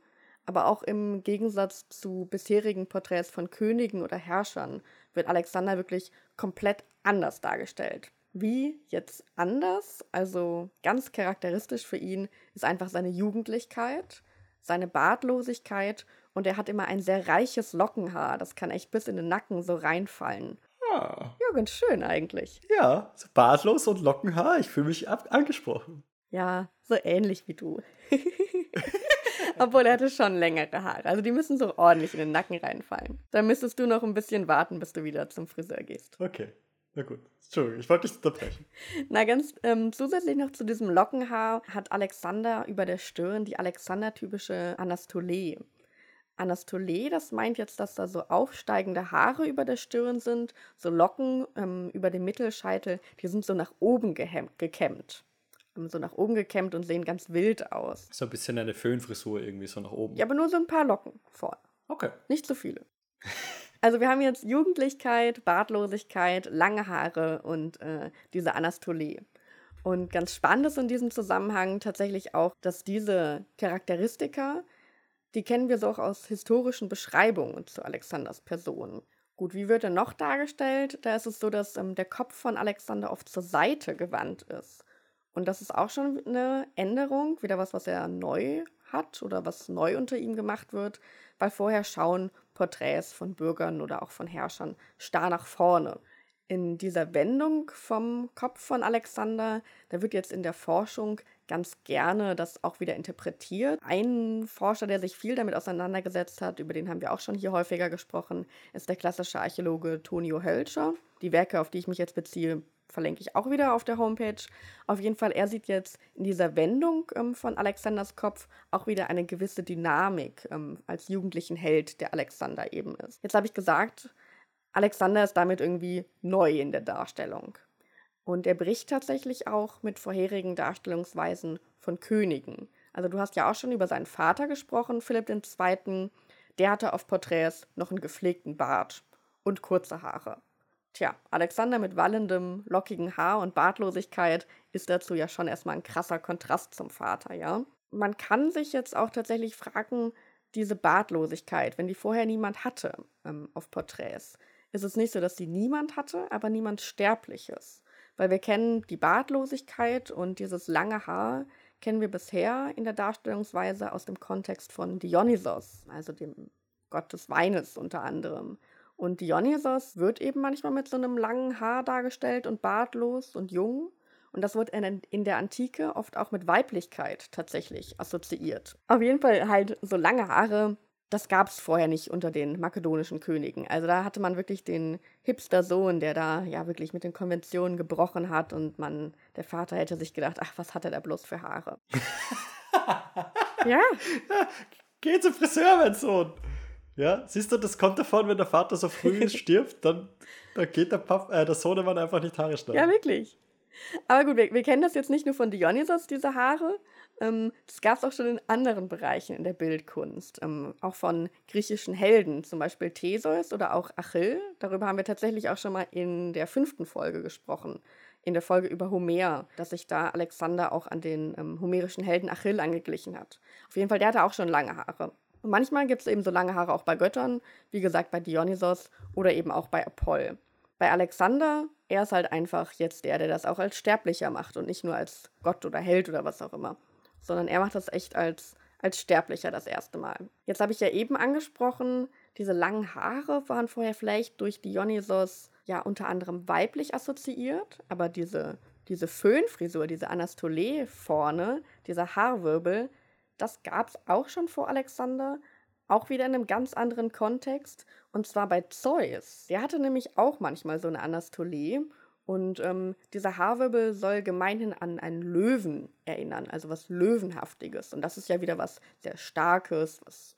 aber auch im Gegensatz zu bisherigen Porträts von Königen oder Herrschern wird Alexander wirklich komplett anders dargestellt. Wie jetzt anders, also ganz charakteristisch für ihn, ist einfach seine Jugendlichkeit seine Bartlosigkeit und er hat immer ein sehr reiches Lockenhaar. Das kann echt bis in den Nacken so reinfallen. Ah. Ja, ganz schön eigentlich. Ja, so bartlos und Lockenhaar. Ich fühle mich angesprochen. Ja, so ähnlich wie du. Obwohl er hatte schon längere Haare. Also die müssen so ordentlich in den Nacken reinfallen. Da müsstest du noch ein bisschen warten, bis du wieder zum Friseur gehst. Okay. Na gut, Entschuldigung, ich wollte dich unterbrechen. Na, ganz ähm, zusätzlich noch zu diesem Lockenhaar hat Alexander über der Stirn die Alexander-typische Anastole. Anastole, das meint jetzt, dass da so aufsteigende Haare über der Stirn sind, so Locken ähm, über dem Mittelscheitel, die sind so nach oben gekämmt. So nach oben gekämmt und sehen ganz wild aus. So ein bisschen eine Föhnfrisur irgendwie so nach oben. Ja, aber nur so ein paar Locken vorne. Okay. Nicht so viele. Also wir haben jetzt Jugendlichkeit, Bartlosigkeit, lange Haare und äh, diese Anastolie. Und ganz spannend ist in diesem Zusammenhang tatsächlich auch, dass diese Charakteristika, die kennen wir so auch aus historischen Beschreibungen zu Alexanders Person. Gut, wie wird er noch dargestellt? Da ist es so, dass ähm, der Kopf von Alexander oft zur Seite gewandt ist. Und das ist auch schon eine Änderung, wieder was, was er neu hat oder was neu unter ihm gemacht wird, weil vorher schauen Porträts von Bürgern oder auch von Herrschern starr nach vorne. In dieser Wendung vom Kopf von Alexander, da wird jetzt in der Forschung ganz gerne das auch wieder interpretiert. Ein Forscher, der sich viel damit auseinandergesetzt hat, über den haben wir auch schon hier häufiger gesprochen, ist der klassische Archäologe Tonio Hölscher. Die Werke, auf die ich mich jetzt beziehe, verlinke ich auch wieder auf der Homepage. Auf jeden Fall, er sieht jetzt in dieser Wendung ähm, von Alexanders Kopf auch wieder eine gewisse Dynamik ähm, als jugendlichen Held, der Alexander eben ist. Jetzt habe ich gesagt, Alexander ist damit irgendwie neu in der Darstellung. Und er bricht tatsächlich auch mit vorherigen Darstellungsweisen von Königen. Also du hast ja auch schon über seinen Vater gesprochen, Philipp II. Der hatte auf Porträts noch einen gepflegten Bart und kurze Haare. Tja, Alexander mit wallendem, lockigen Haar und Bartlosigkeit ist dazu ja schon erstmal ein krasser Kontrast zum Vater, ja. Man kann sich jetzt auch tatsächlich fragen, diese Bartlosigkeit, wenn die vorher niemand hatte ähm, auf Porträts, ist es nicht so, dass sie niemand hatte, aber niemand Sterbliches. Weil wir kennen die Bartlosigkeit und dieses lange Haar kennen wir bisher in der Darstellungsweise aus dem Kontext von Dionysos, also dem Gott des Weines unter anderem. Und Dionysos wird eben manchmal mit so einem langen Haar dargestellt und bartlos und jung. Und das wird in der Antike oft auch mit Weiblichkeit tatsächlich assoziiert. Auf jeden Fall halt so lange Haare das gab es vorher nicht unter den makedonischen Königen. Also da hatte man wirklich den Hipster-Sohn, der da ja wirklich mit den Konventionen gebrochen hat und man, der Vater hätte sich gedacht, ach, was hat er da bloß für Haare? ja. Geh zum Friseur, mein Sohn. Ja, siehst du, das kommt davon, wenn der Vater so früh stirbt, dann, dann geht der, Pap äh, der Sohnemann einfach nicht Haare schneiden. Ja, wirklich. Aber gut, wir, wir kennen das jetzt nicht nur von Dionysos, diese Haare, ähm, das gab es auch schon in anderen Bereichen in der Bildkunst, ähm, auch von griechischen Helden, zum Beispiel Theseus oder auch Achill. Darüber haben wir tatsächlich auch schon mal in der fünften Folge gesprochen, in der Folge über Homer, dass sich da Alexander auch an den ähm, homerischen Helden Achill angeglichen hat. Auf jeden Fall, der hatte auch schon lange Haare. Und manchmal gibt es eben so lange Haare auch bei Göttern, wie gesagt bei Dionysos oder eben auch bei Apoll. Bei Alexander, er ist halt einfach jetzt der, der das auch als Sterblicher macht und nicht nur als Gott oder Held oder was auch immer sondern er macht das echt als, als Sterblicher das erste Mal. Jetzt habe ich ja eben angesprochen, diese langen Haare waren vorher vielleicht durch Dionysos ja unter anderem weiblich assoziiert, aber diese, diese Föhnfrisur, diese Anastole vorne, dieser Haarwirbel, das gab es auch schon vor Alexander, auch wieder in einem ganz anderen Kontext, und zwar bei Zeus. Der hatte nämlich auch manchmal so eine Anastole und ähm, dieser Haarwirbel soll gemeinhin an einen Löwen erinnern, also was Löwenhaftiges. Und das ist ja wieder was sehr Starkes, was,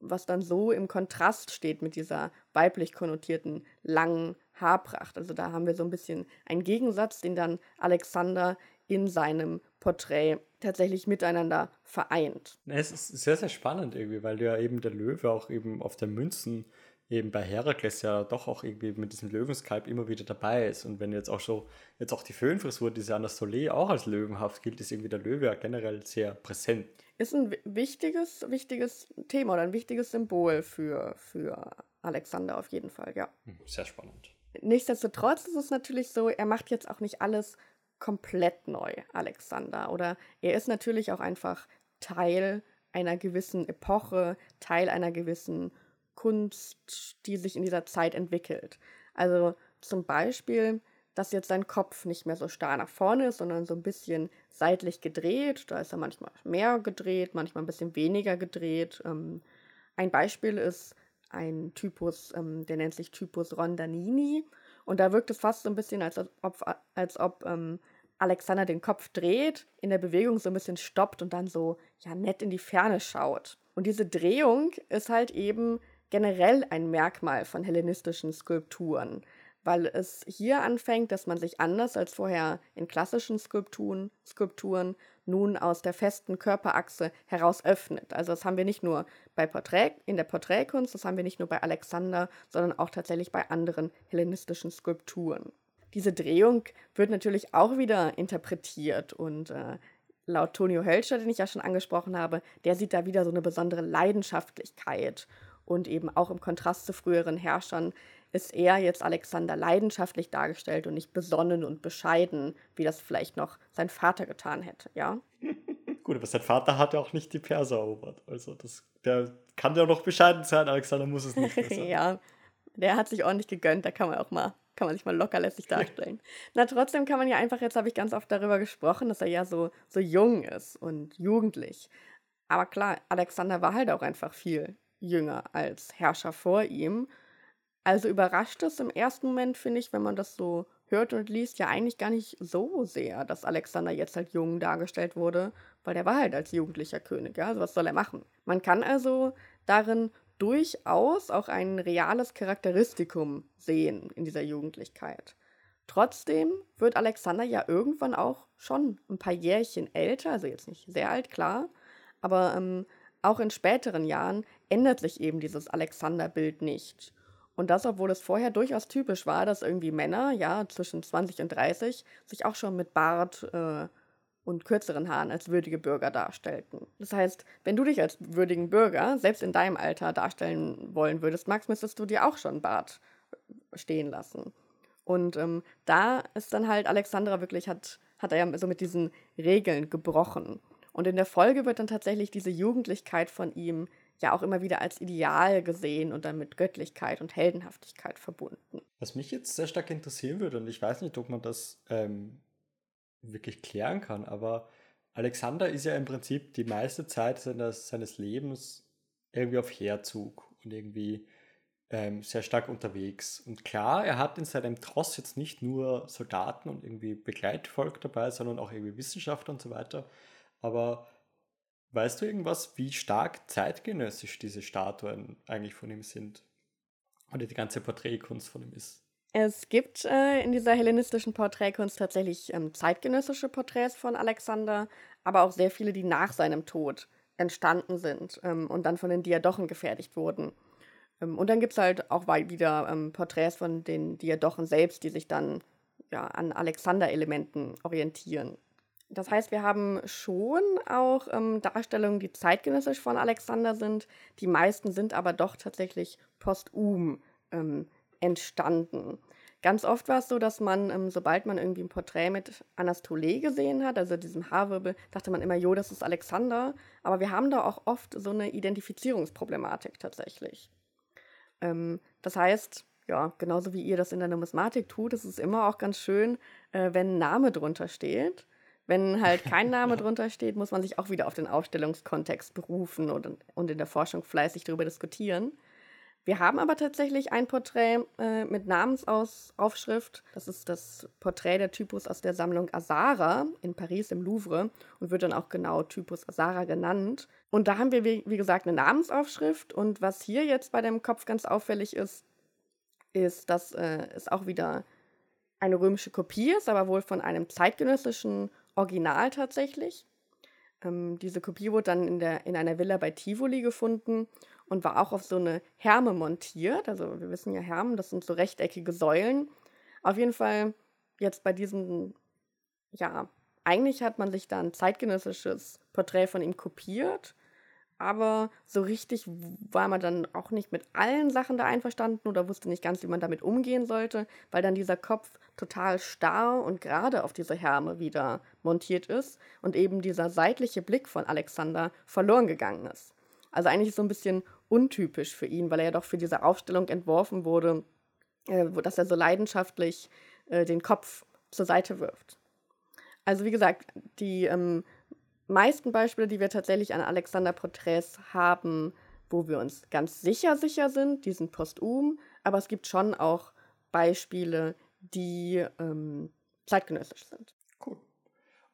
was dann so im Kontrast steht mit dieser weiblich konnotierten langen Haarpracht. Also da haben wir so ein bisschen einen Gegensatz, den dann Alexander in seinem Porträt tatsächlich miteinander vereint. Es ist sehr, sehr spannend irgendwie, weil ja eben der Löwe auch eben auf der Münzen eben bei Herakles ja doch auch irgendwie mit diesem Löwenskalb immer wieder dabei ist. Und wenn jetzt auch so, jetzt auch die Föhnfrisur, diese Anastole auch als löwenhaft gilt, ist irgendwie der Löwe ja generell sehr präsent. Ist ein wichtiges, wichtiges Thema oder ein wichtiges Symbol für, für Alexander auf jeden Fall, ja. Hm, sehr spannend. Nichtsdestotrotz ist es natürlich so, er macht jetzt auch nicht alles komplett neu, Alexander. Oder er ist natürlich auch einfach Teil einer gewissen Epoche, Teil einer gewissen Kunst, die sich in dieser Zeit entwickelt. Also zum Beispiel, dass jetzt sein Kopf nicht mehr so starr nach vorne ist, sondern so ein bisschen seitlich gedreht. Da ist er manchmal mehr gedreht, manchmal ein bisschen weniger gedreht. Ähm, ein Beispiel ist ein Typus, ähm, der nennt sich Typus Rondanini. Und da wirkt es fast so ein bisschen, als ob, als ob ähm, Alexander den Kopf dreht, in der Bewegung so ein bisschen stoppt und dann so ja nett in die Ferne schaut. Und diese Drehung ist halt eben generell ein Merkmal von hellenistischen Skulpturen, weil es hier anfängt, dass man sich anders als vorher in klassischen Skulpturen, Skulpturen nun aus der festen Körperachse heraus öffnet. Also das haben wir nicht nur bei Porträt, in der Porträtkunst, das haben wir nicht nur bei Alexander, sondern auch tatsächlich bei anderen hellenistischen Skulpturen. Diese Drehung wird natürlich auch wieder interpretiert und äh, laut Tonio Hölscher, den ich ja schon angesprochen habe, der sieht da wieder so eine besondere Leidenschaftlichkeit und eben auch im Kontrast zu früheren Herrschern ist er jetzt Alexander leidenschaftlich dargestellt und nicht besonnen und bescheiden, wie das vielleicht noch sein Vater getan hätte, ja. Gut, aber sein Vater hat ja auch nicht die Perser erobert. Also das, der kann ja noch bescheiden sein, Alexander muss es nicht sein. ja, der hat sich ordentlich gegönnt, da kann man auch mal, kann man sich mal lockerlässig darstellen. Na, trotzdem kann man ja einfach, jetzt habe ich ganz oft darüber gesprochen, dass er ja so, so jung ist und jugendlich. Aber klar, Alexander war halt auch einfach viel jünger als Herrscher vor ihm. Also überrascht es im ersten Moment, finde ich, wenn man das so hört und liest, ja eigentlich gar nicht so sehr, dass Alexander jetzt halt jung dargestellt wurde, weil der war halt als jugendlicher König, ja, also was soll er machen? Man kann also darin durchaus auch ein reales Charakteristikum sehen in dieser Jugendlichkeit. Trotzdem wird Alexander ja irgendwann auch schon ein paar Jährchen älter, also jetzt nicht sehr alt, klar, aber ähm, auch in späteren Jahren ändert sich eben dieses Alexander-Bild nicht. Und das, obwohl es vorher durchaus typisch war, dass irgendwie Männer, ja, zwischen 20 und 30, sich auch schon mit Bart äh, und kürzeren Haaren als würdige Bürger darstellten. Das heißt, wenn du dich als würdigen Bürger, selbst in deinem Alter, darstellen wollen würdest, Max, müsstest du dir auch schon Bart stehen lassen. Und ähm, da ist dann halt Alexandra wirklich, hat, hat er ja so mit diesen Regeln gebrochen. Und in der Folge wird dann tatsächlich diese Jugendlichkeit von ihm ja auch immer wieder als Ideal gesehen und dann mit Göttlichkeit und Heldenhaftigkeit verbunden. Was mich jetzt sehr stark interessieren würde, und ich weiß nicht, ob man das ähm, wirklich klären kann, aber Alexander ist ja im Prinzip die meiste Zeit seines, seines Lebens irgendwie auf Herzug und irgendwie ähm, sehr stark unterwegs. Und klar, er hat in seinem Tross jetzt nicht nur Soldaten und irgendwie Begleitvolk dabei, sondern auch irgendwie Wissenschaftler und so weiter. Aber weißt du irgendwas, wie stark zeitgenössisch diese Statuen eigentlich von ihm sind? Oder die ganze Porträtkunst von ihm ist? Es gibt äh, in dieser hellenistischen Porträtkunst tatsächlich ähm, zeitgenössische Porträts von Alexander, aber auch sehr viele, die nach seinem Tod entstanden sind ähm, und dann von den Diadochen gefertigt wurden. Ähm, und dann gibt es halt auch wieder ähm, Porträts von den Diadochen selbst, die sich dann ja, an Alexander-Elementen orientieren. Das heißt, wir haben schon auch ähm, Darstellungen, die zeitgenössisch von Alexander sind. Die meisten sind aber doch tatsächlich posthum ähm, entstanden. Ganz oft war es so, dass man, ähm, sobald man irgendwie ein Porträt mit Anastole gesehen hat, also diesem Haarwirbel, dachte man immer, jo, das ist Alexander. Aber wir haben da auch oft so eine Identifizierungsproblematik tatsächlich. Ähm, das heißt, ja, genauso wie ihr das in der Numismatik tut, ist es immer auch ganz schön, äh, wenn ein Name drunter steht. Wenn halt kein Name drunter steht, muss man sich auch wieder auf den Aufstellungskontext berufen und, und in der Forschung fleißig darüber diskutieren. Wir haben aber tatsächlich ein Porträt äh, mit Namensaufschrift. Das ist das Porträt der Typus aus der Sammlung Azara in Paris im Louvre und wird dann auch genau Typus Azara genannt. Und da haben wir, wie, wie gesagt, eine Namensaufschrift. Und was hier jetzt bei dem Kopf ganz auffällig ist, ist, dass äh, es auch wieder eine römische Kopie ist, aber wohl von einem zeitgenössischen Original tatsächlich. Ähm, diese Kopie wurde dann in, der, in einer Villa bei Tivoli gefunden und war auch auf so eine Herme montiert. Also wir wissen ja, Hermen, das sind so rechteckige Säulen. Auf jeden Fall jetzt bei diesen, ja, eigentlich hat man sich da ein zeitgenössisches Porträt von ihm kopiert, aber so richtig war man dann auch nicht mit allen Sachen da einverstanden oder wusste nicht ganz, wie man damit umgehen sollte, weil dann dieser Kopf total starr und gerade auf diese Herme wieder montiert ist und eben dieser seitliche Blick von Alexander verloren gegangen ist. Also eigentlich so ein bisschen untypisch für ihn, weil er ja doch für diese Aufstellung entworfen wurde, äh, dass er so leidenschaftlich äh, den Kopf zur Seite wirft. Also wie gesagt, die ähm, meisten Beispiele, die wir tatsächlich an Alexander-Porträts haben, wo wir uns ganz sicher sicher sind, die sind posthum, aber es gibt schon auch Beispiele, die ähm, zeitgenössisch sind. Cool.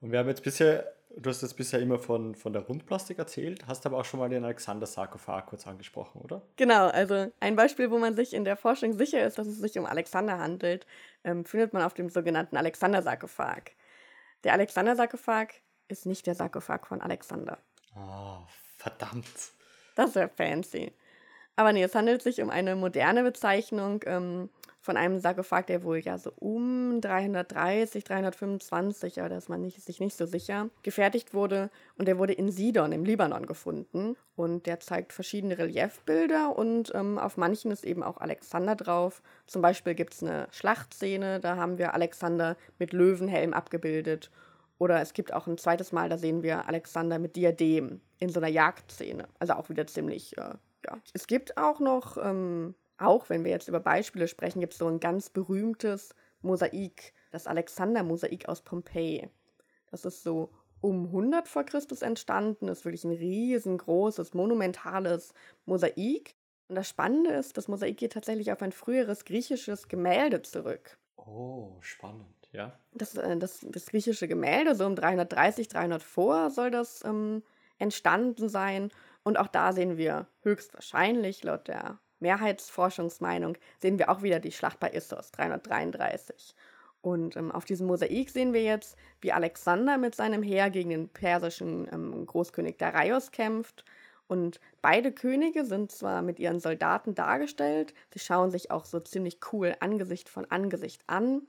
Und wir haben jetzt bisher Du hast jetzt bisher immer von, von der Rundplastik erzählt, hast aber auch schon mal den Alexander-Sarkophag kurz angesprochen, oder? Genau, also ein Beispiel, wo man sich in der Forschung sicher ist, dass es sich um Alexander handelt, ähm, findet man auf dem sogenannten Alexander-Sarkophag. Der Alexander-Sarkophag ist nicht der Sarkophag von Alexander. Oh, verdammt. Das wäre fancy. Aber nee, es handelt sich um eine moderne Bezeichnung ähm, von einem Sarkophag, der wohl ja so um 330, 325, aber da ist man nicht, sich nicht so sicher, gefertigt wurde. Und der wurde in Sidon im Libanon gefunden. Und der zeigt verschiedene Reliefbilder und ähm, auf manchen ist eben auch Alexander drauf. Zum Beispiel gibt es eine Schlachtszene, da haben wir Alexander mit Löwenhelm abgebildet. Oder es gibt auch ein zweites Mal, da sehen wir Alexander mit Diadem in so einer Jagdszene. Also auch wieder ziemlich, äh, ja. Es gibt auch noch ähm, auch wenn wir jetzt über Beispiele sprechen, gibt es so ein ganz berühmtes Mosaik, das Alexander-Mosaik aus Pompeji. Das ist so um 100 vor Christus entstanden, ist wirklich ein riesengroßes, monumentales Mosaik. Und das Spannende ist, das Mosaik geht tatsächlich auf ein früheres griechisches Gemälde zurück. Oh, spannend, ja. Das, äh, das, das griechische Gemälde, so um 330, 300 vor soll das ähm, entstanden sein. Und auch da sehen wir höchstwahrscheinlich laut der Mehrheitsforschungsmeinung sehen wir auch wieder die Schlacht bei Issos 333. Und ähm, auf diesem Mosaik sehen wir jetzt, wie Alexander mit seinem Heer gegen den persischen ähm, Großkönig Darius kämpft. Und beide Könige sind zwar mit ihren Soldaten dargestellt, sie schauen sich auch so ziemlich cool Angesicht von Angesicht an,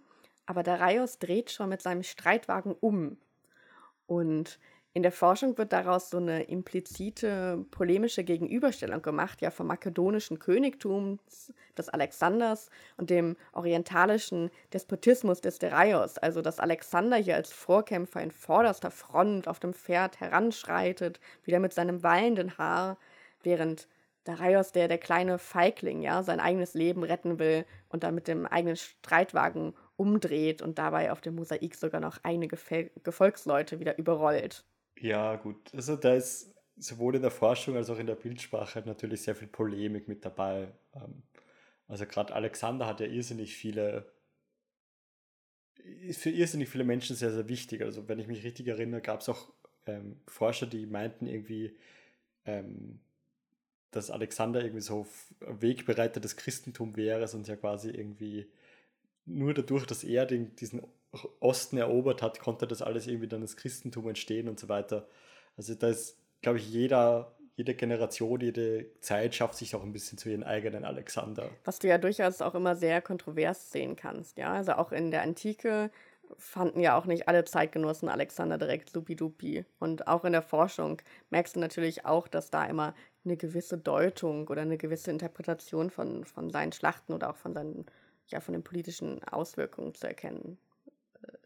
aber Darius dreht schon mit seinem Streitwagen um. Und in der Forschung wird daraus so eine implizite polemische Gegenüberstellung gemacht, ja, vom makedonischen Königtum des Alexanders und dem orientalischen Despotismus des Darius. Also, dass Alexander hier als Vorkämpfer in vorderster Front auf dem Pferd heranschreitet, wieder mit seinem wallenden Haar, während Darius, der, der kleine Feigling, ja, sein eigenes Leben retten will und dann mit dem eigenen Streitwagen umdreht und dabei auf dem Mosaik sogar noch einige Gefolgsleute wieder überrollt. Ja, gut. Also da ist sowohl in der Forschung als auch in der Bildsprache natürlich sehr viel Polemik mit dabei. Ähm, also gerade Alexander hat ja irrsinnig viele, ist für irrsinnig viele Menschen sehr, sehr wichtig. Also wenn ich mich richtig erinnere, gab es auch ähm, Forscher, die meinten irgendwie, ähm, dass Alexander irgendwie so Wegbereiter des Christentum wäre und ja quasi irgendwie nur dadurch, dass er den, diesen Osten erobert hat, konnte das alles irgendwie dann das Christentum entstehen und so weiter. Also da ist, glaube ich, jeder, jede Generation, jede Zeit schafft sich auch ein bisschen zu ihren eigenen Alexander. Was du ja durchaus auch immer sehr kontrovers sehen kannst, ja. Also auch in der Antike fanden ja auch nicht alle Zeitgenossen Alexander direkt supidupi. Und auch in der Forschung merkst du natürlich auch, dass da immer eine gewisse Deutung oder eine gewisse Interpretation von, von seinen Schlachten oder auch von seinen, ja, von den politischen Auswirkungen zu erkennen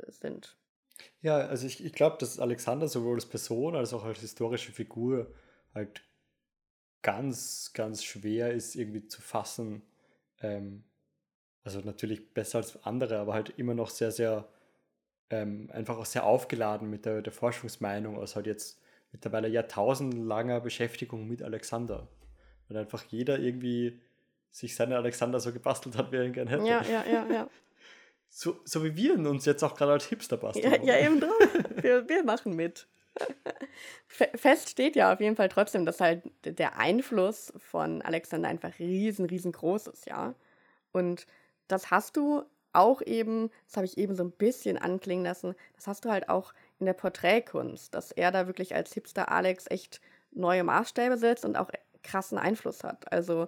sind. Ja, also ich, ich glaube, dass Alexander sowohl als Person als auch als historische Figur halt ganz, ganz schwer ist irgendwie zu fassen. Ähm, also natürlich besser als andere, aber halt immer noch sehr, sehr ähm, einfach auch sehr aufgeladen mit der, der Forschungsmeinung aus halt jetzt mittlerweile jahrtausendlanger Beschäftigung mit Alexander. Weil einfach jeder irgendwie sich seinen Alexander so gebastelt hat, wie er ihn gerne hätte. Ja, ja, ja, ja. So, so wie wir uns jetzt auch gerade als Hipster basteln. Ja, ja, eben drum. wir, wir machen mit. Fest steht ja auf jeden Fall trotzdem, dass halt der Einfluss von Alexander einfach riesen, riesengroß ist, ja. Und das hast du auch eben, das habe ich eben so ein bisschen anklingen lassen, das hast du halt auch in der Porträtkunst, dass er da wirklich als Hipster Alex echt neue Maßstäbe setzt und auch krassen Einfluss hat. Also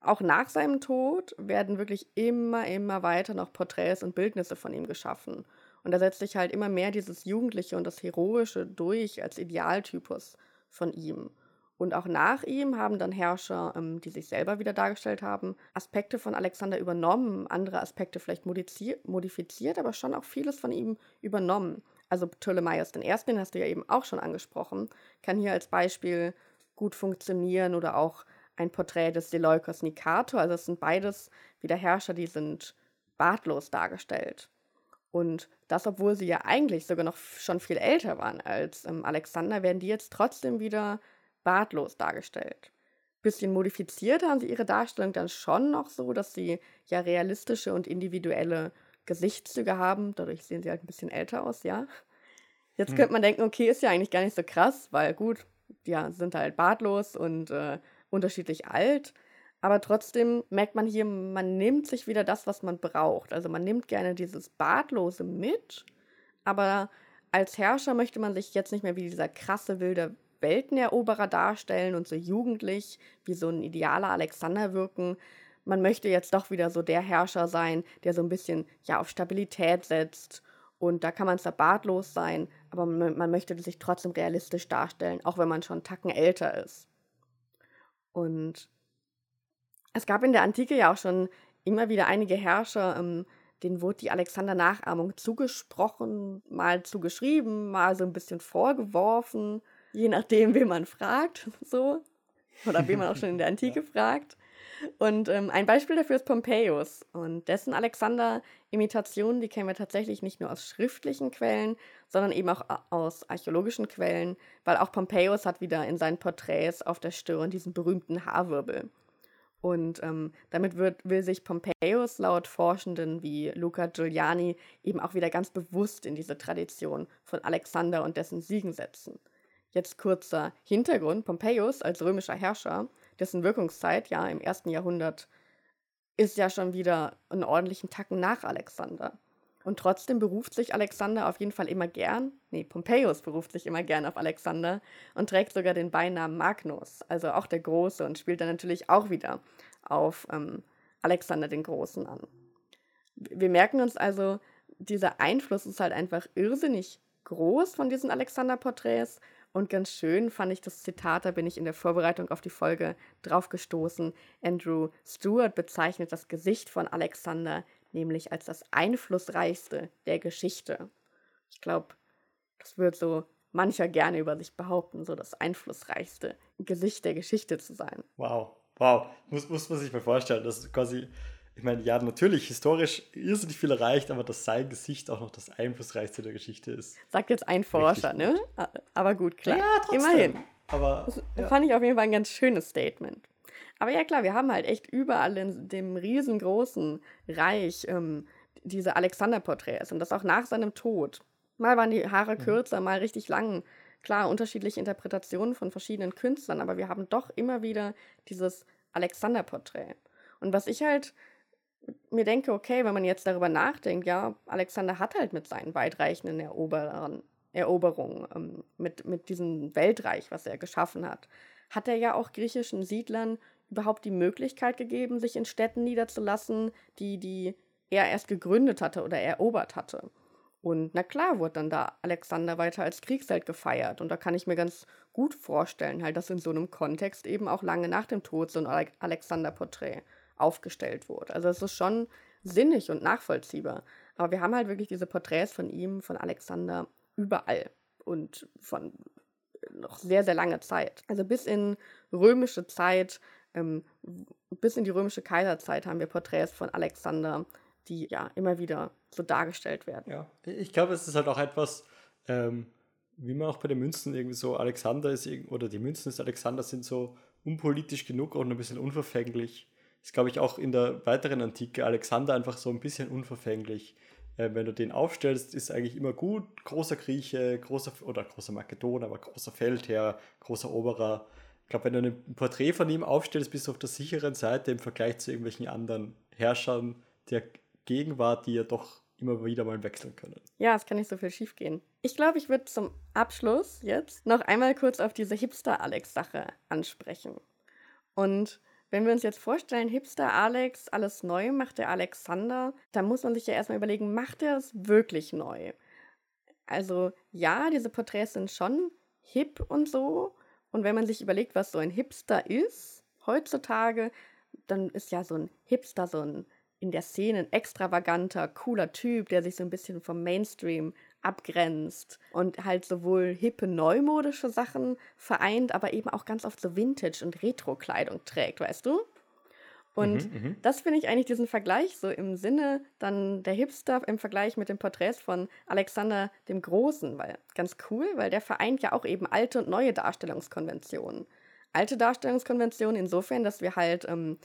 auch nach seinem Tod werden wirklich immer, immer weiter noch Porträts und Bildnisse von ihm geschaffen. Und da setzt sich halt immer mehr dieses Jugendliche und das Heroische durch als Idealtypus von ihm. Und auch nach ihm haben dann Herrscher, ähm, die sich selber wieder dargestellt haben, Aspekte von Alexander übernommen, andere Aspekte vielleicht modifiziert, aber schon auch vieles von ihm übernommen. Also Ptolemaios I., den hast du ja eben auch schon angesprochen, kann hier als Beispiel gut funktionieren oder auch ein Porträt des Seleukos Nikator. Also es sind beides wieder Herrscher, die sind bartlos dargestellt. Und das, obwohl sie ja eigentlich sogar noch schon viel älter waren als ähm, Alexander, werden die jetzt trotzdem wieder bartlos dargestellt. Bisschen modifiziert haben sie ihre Darstellung dann schon noch so, dass sie ja realistische und individuelle Gesichtszüge haben. Dadurch sehen sie halt ein bisschen älter aus, ja. Jetzt hm. könnte man denken, okay, ist ja eigentlich gar nicht so krass, weil gut, ja, sind halt bartlos und äh, unterschiedlich alt. Aber trotzdem merkt man hier, man nimmt sich wieder das, was man braucht. Also man nimmt gerne dieses Bartlose mit, aber als Herrscher möchte man sich jetzt nicht mehr wie dieser krasse, wilde Welteneroberer darstellen und so jugendlich wie so ein idealer Alexander wirken. Man möchte jetzt doch wieder so der Herrscher sein, der so ein bisschen ja auf Stabilität setzt. Und da kann man zwar bartlos sein, aber man, man möchte sich trotzdem realistisch darstellen, auch wenn man schon einen Tacken älter ist. Und es gab in der Antike ja auch schon immer wieder einige Herrscher, ähm, denen wurde die Alexander-Nachahmung zugesprochen, mal zugeschrieben, mal so ein bisschen vorgeworfen, je nachdem, wen man fragt, so. Oder wen man auch schon in der Antike fragt. Und ähm, ein Beispiel dafür ist Pompeius. Und dessen Alexander-Imitationen, die kennen wir tatsächlich nicht nur aus schriftlichen Quellen, sondern eben auch aus archäologischen Quellen, weil auch Pompeius hat wieder in seinen Porträts auf der Stirn diesen berühmten Haarwirbel. Und ähm, damit wird, will sich Pompeius laut Forschenden wie Luca Giuliani eben auch wieder ganz bewusst in diese Tradition von Alexander und dessen Siegen setzen. Jetzt kurzer Hintergrund. Pompeius als römischer Herrscher dessen Wirkungszeit ja im ersten Jahrhundert ist ja schon wieder einen ordentlichen Tacken nach Alexander. Und trotzdem beruft sich Alexander auf jeden Fall immer gern, nee, Pompeius beruft sich immer gern auf Alexander und trägt sogar den Beinamen Magnus, also auch der Große, und spielt dann natürlich auch wieder auf ähm, Alexander den Großen an. Wir merken uns also, dieser Einfluss ist halt einfach irrsinnig groß von diesen Alexander-Porträts. Und ganz schön fand ich das Zitat, da bin ich in der Vorbereitung auf die Folge drauf gestoßen. Andrew Stewart bezeichnet das Gesicht von Alexander nämlich als das einflussreichste der Geschichte. Ich glaube, das wird so mancher gerne über sich behaupten, so das einflussreichste Gesicht der Geschichte zu sein. Wow, wow. Muss, muss man sich mal vorstellen, dass quasi ich meine, ja, natürlich historisch irrsinnig viel erreicht, aber dass sein Gesicht auch noch das einflussreichste der Geschichte ist. Sagt jetzt ein Forscher, ne? Aber gut, klar. Ja, trotzdem. Immerhin. Aber, das ja. fand ich auf jeden Fall ein ganz schönes Statement. Aber ja, klar, wir haben halt echt überall in dem riesengroßen Reich ähm, diese Alexander-Porträts und das auch nach seinem Tod. Mal waren die Haare mhm. kürzer, mal richtig lang. Klar, unterschiedliche Interpretationen von verschiedenen Künstlern, aber wir haben doch immer wieder dieses Alexander-Porträt. Und was ich halt mir denke, okay, wenn man jetzt darüber nachdenkt, ja, Alexander hat halt mit seinen weitreichenden Eroberern, Eroberungen, ähm, mit, mit diesem Weltreich, was er geschaffen hat, hat er ja auch griechischen Siedlern überhaupt die Möglichkeit gegeben, sich in Städten niederzulassen, die, die er erst gegründet hatte oder erobert hatte. Und na klar wurde dann da Alexander weiter als Kriegsheld gefeiert. Und da kann ich mir ganz gut vorstellen, halt, dass in so einem Kontext eben auch lange nach dem Tod so ein Alexander-Porträt aufgestellt wurde. Also es ist schon sinnig und nachvollziehbar. Aber wir haben halt wirklich diese Porträts von ihm, von Alexander, überall und von noch sehr, sehr lange Zeit. Also bis in römische Zeit, ähm, bis in die römische Kaiserzeit haben wir Porträts von Alexander, die ja immer wieder so dargestellt werden. Ja, ich glaube, es ist halt auch etwas, ähm, wie man auch bei den Münzen irgendwie so, Alexander ist, oder die Münzen des Alexander sind so unpolitisch genug und ein bisschen unverfänglich, ist, glaube ich, auch in der weiteren Antike Alexander einfach so ein bisschen unverfänglich. Äh, wenn du den aufstellst, ist eigentlich immer gut. Großer Grieche, großer oder großer Makedon, aber großer Feldherr, großer Eroberer. Ich glaube, wenn du ein Porträt von ihm aufstellst, bist du auf der sicheren Seite im Vergleich zu irgendwelchen anderen Herrschern der Gegenwart, die ja doch immer wieder mal wechseln können. Ja, es kann nicht so viel schief gehen. Ich glaube, ich würde zum Abschluss jetzt noch einmal kurz auf diese Hipster-Alex-Sache ansprechen. Und wenn wir uns jetzt vorstellen, Hipster Alex, alles neu macht der Alexander, dann muss man sich ja erstmal überlegen, macht er es wirklich neu? Also ja, diese Porträts sind schon hip und so. Und wenn man sich überlegt, was so ein Hipster ist, heutzutage, dann ist ja so ein Hipster so ein in der Szene ein extravaganter, cooler Typ, der sich so ein bisschen vom Mainstream abgrenzt und halt sowohl hippe neumodische Sachen vereint, aber eben auch ganz oft so Vintage- und Retro-Kleidung trägt, weißt du? Und mhm, mhm, das finde ich eigentlich diesen Vergleich so im Sinne dann der Hipster im Vergleich mit den Porträts von Alexander dem Großen, weil ganz cool, weil der vereint ja auch eben alte und neue Darstellungskonventionen. Alte Darstellungskonventionen insofern, dass wir halt, ähm,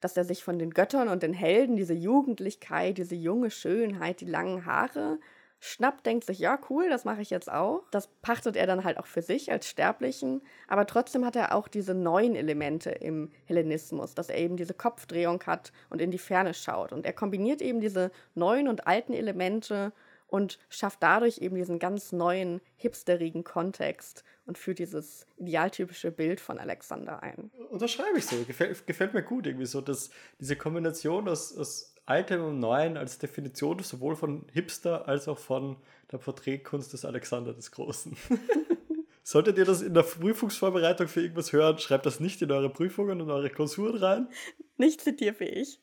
dass er sich von den Göttern und den Helden, diese Jugendlichkeit, diese junge Schönheit, die langen Haare schnappt, denkt sich, ja, cool, das mache ich jetzt auch. Das pachtet er dann halt auch für sich als Sterblichen. Aber trotzdem hat er auch diese neuen Elemente im Hellenismus, dass er eben diese Kopfdrehung hat und in die Ferne schaut. Und er kombiniert eben diese neuen und alten Elemente und schafft dadurch eben diesen ganz neuen, hipsterigen Kontext und führt dieses idealtypische Bild von Alexander ein. Unterschreibe ich so. Gefällt, gefällt mir gut irgendwie so, dass diese Kombination aus, aus Altem und Neuen als Definition sowohl von Hipster als auch von der Porträtkunst des Alexander des Großen. Solltet ihr das in der Prüfungsvorbereitung für irgendwas hören, schreibt das nicht in eure Prüfungen und eure Klausuren rein. Nicht zitierfähig.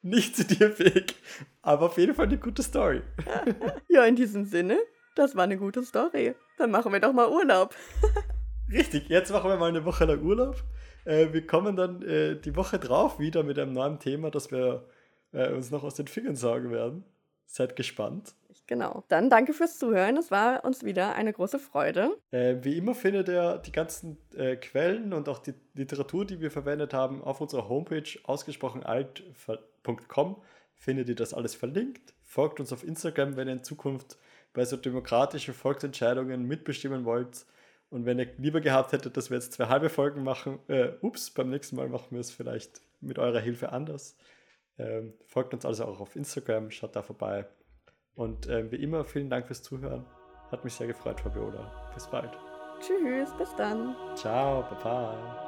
Nicht zitierfähig, aber auf jeden Fall eine gute Story. ja, in diesem Sinne, das war eine gute Story. Dann machen wir doch mal Urlaub. Richtig, jetzt machen wir mal eine Woche lang Urlaub. Äh, wir kommen dann äh, die Woche drauf wieder mit einem neuen Thema, das wir äh, uns noch aus den Fingern saugen werden. Seid gespannt. Genau. Dann danke fürs Zuhören. Es war uns wieder eine große Freude. Äh, wie immer findet ihr die ganzen äh, Quellen und auch die Literatur, die wir verwendet haben, auf unserer Homepage ausgesprochenalt.com. Findet ihr das alles verlinkt. Folgt uns auf Instagram, wenn ihr in Zukunft bei so demokratischen Volksentscheidungen mitbestimmen wollt. Und wenn ihr lieber gehabt hättet, dass wir jetzt zwei halbe Folgen machen, äh, ups, beim nächsten Mal machen wir es vielleicht mit eurer Hilfe anders. Ähm, folgt uns also auch auf Instagram, schaut da vorbei. Und äh, wie immer, vielen Dank fürs Zuhören. Hat mich sehr gefreut, Fabiola. Bis bald. Tschüss, bis dann. Ciao, Baba.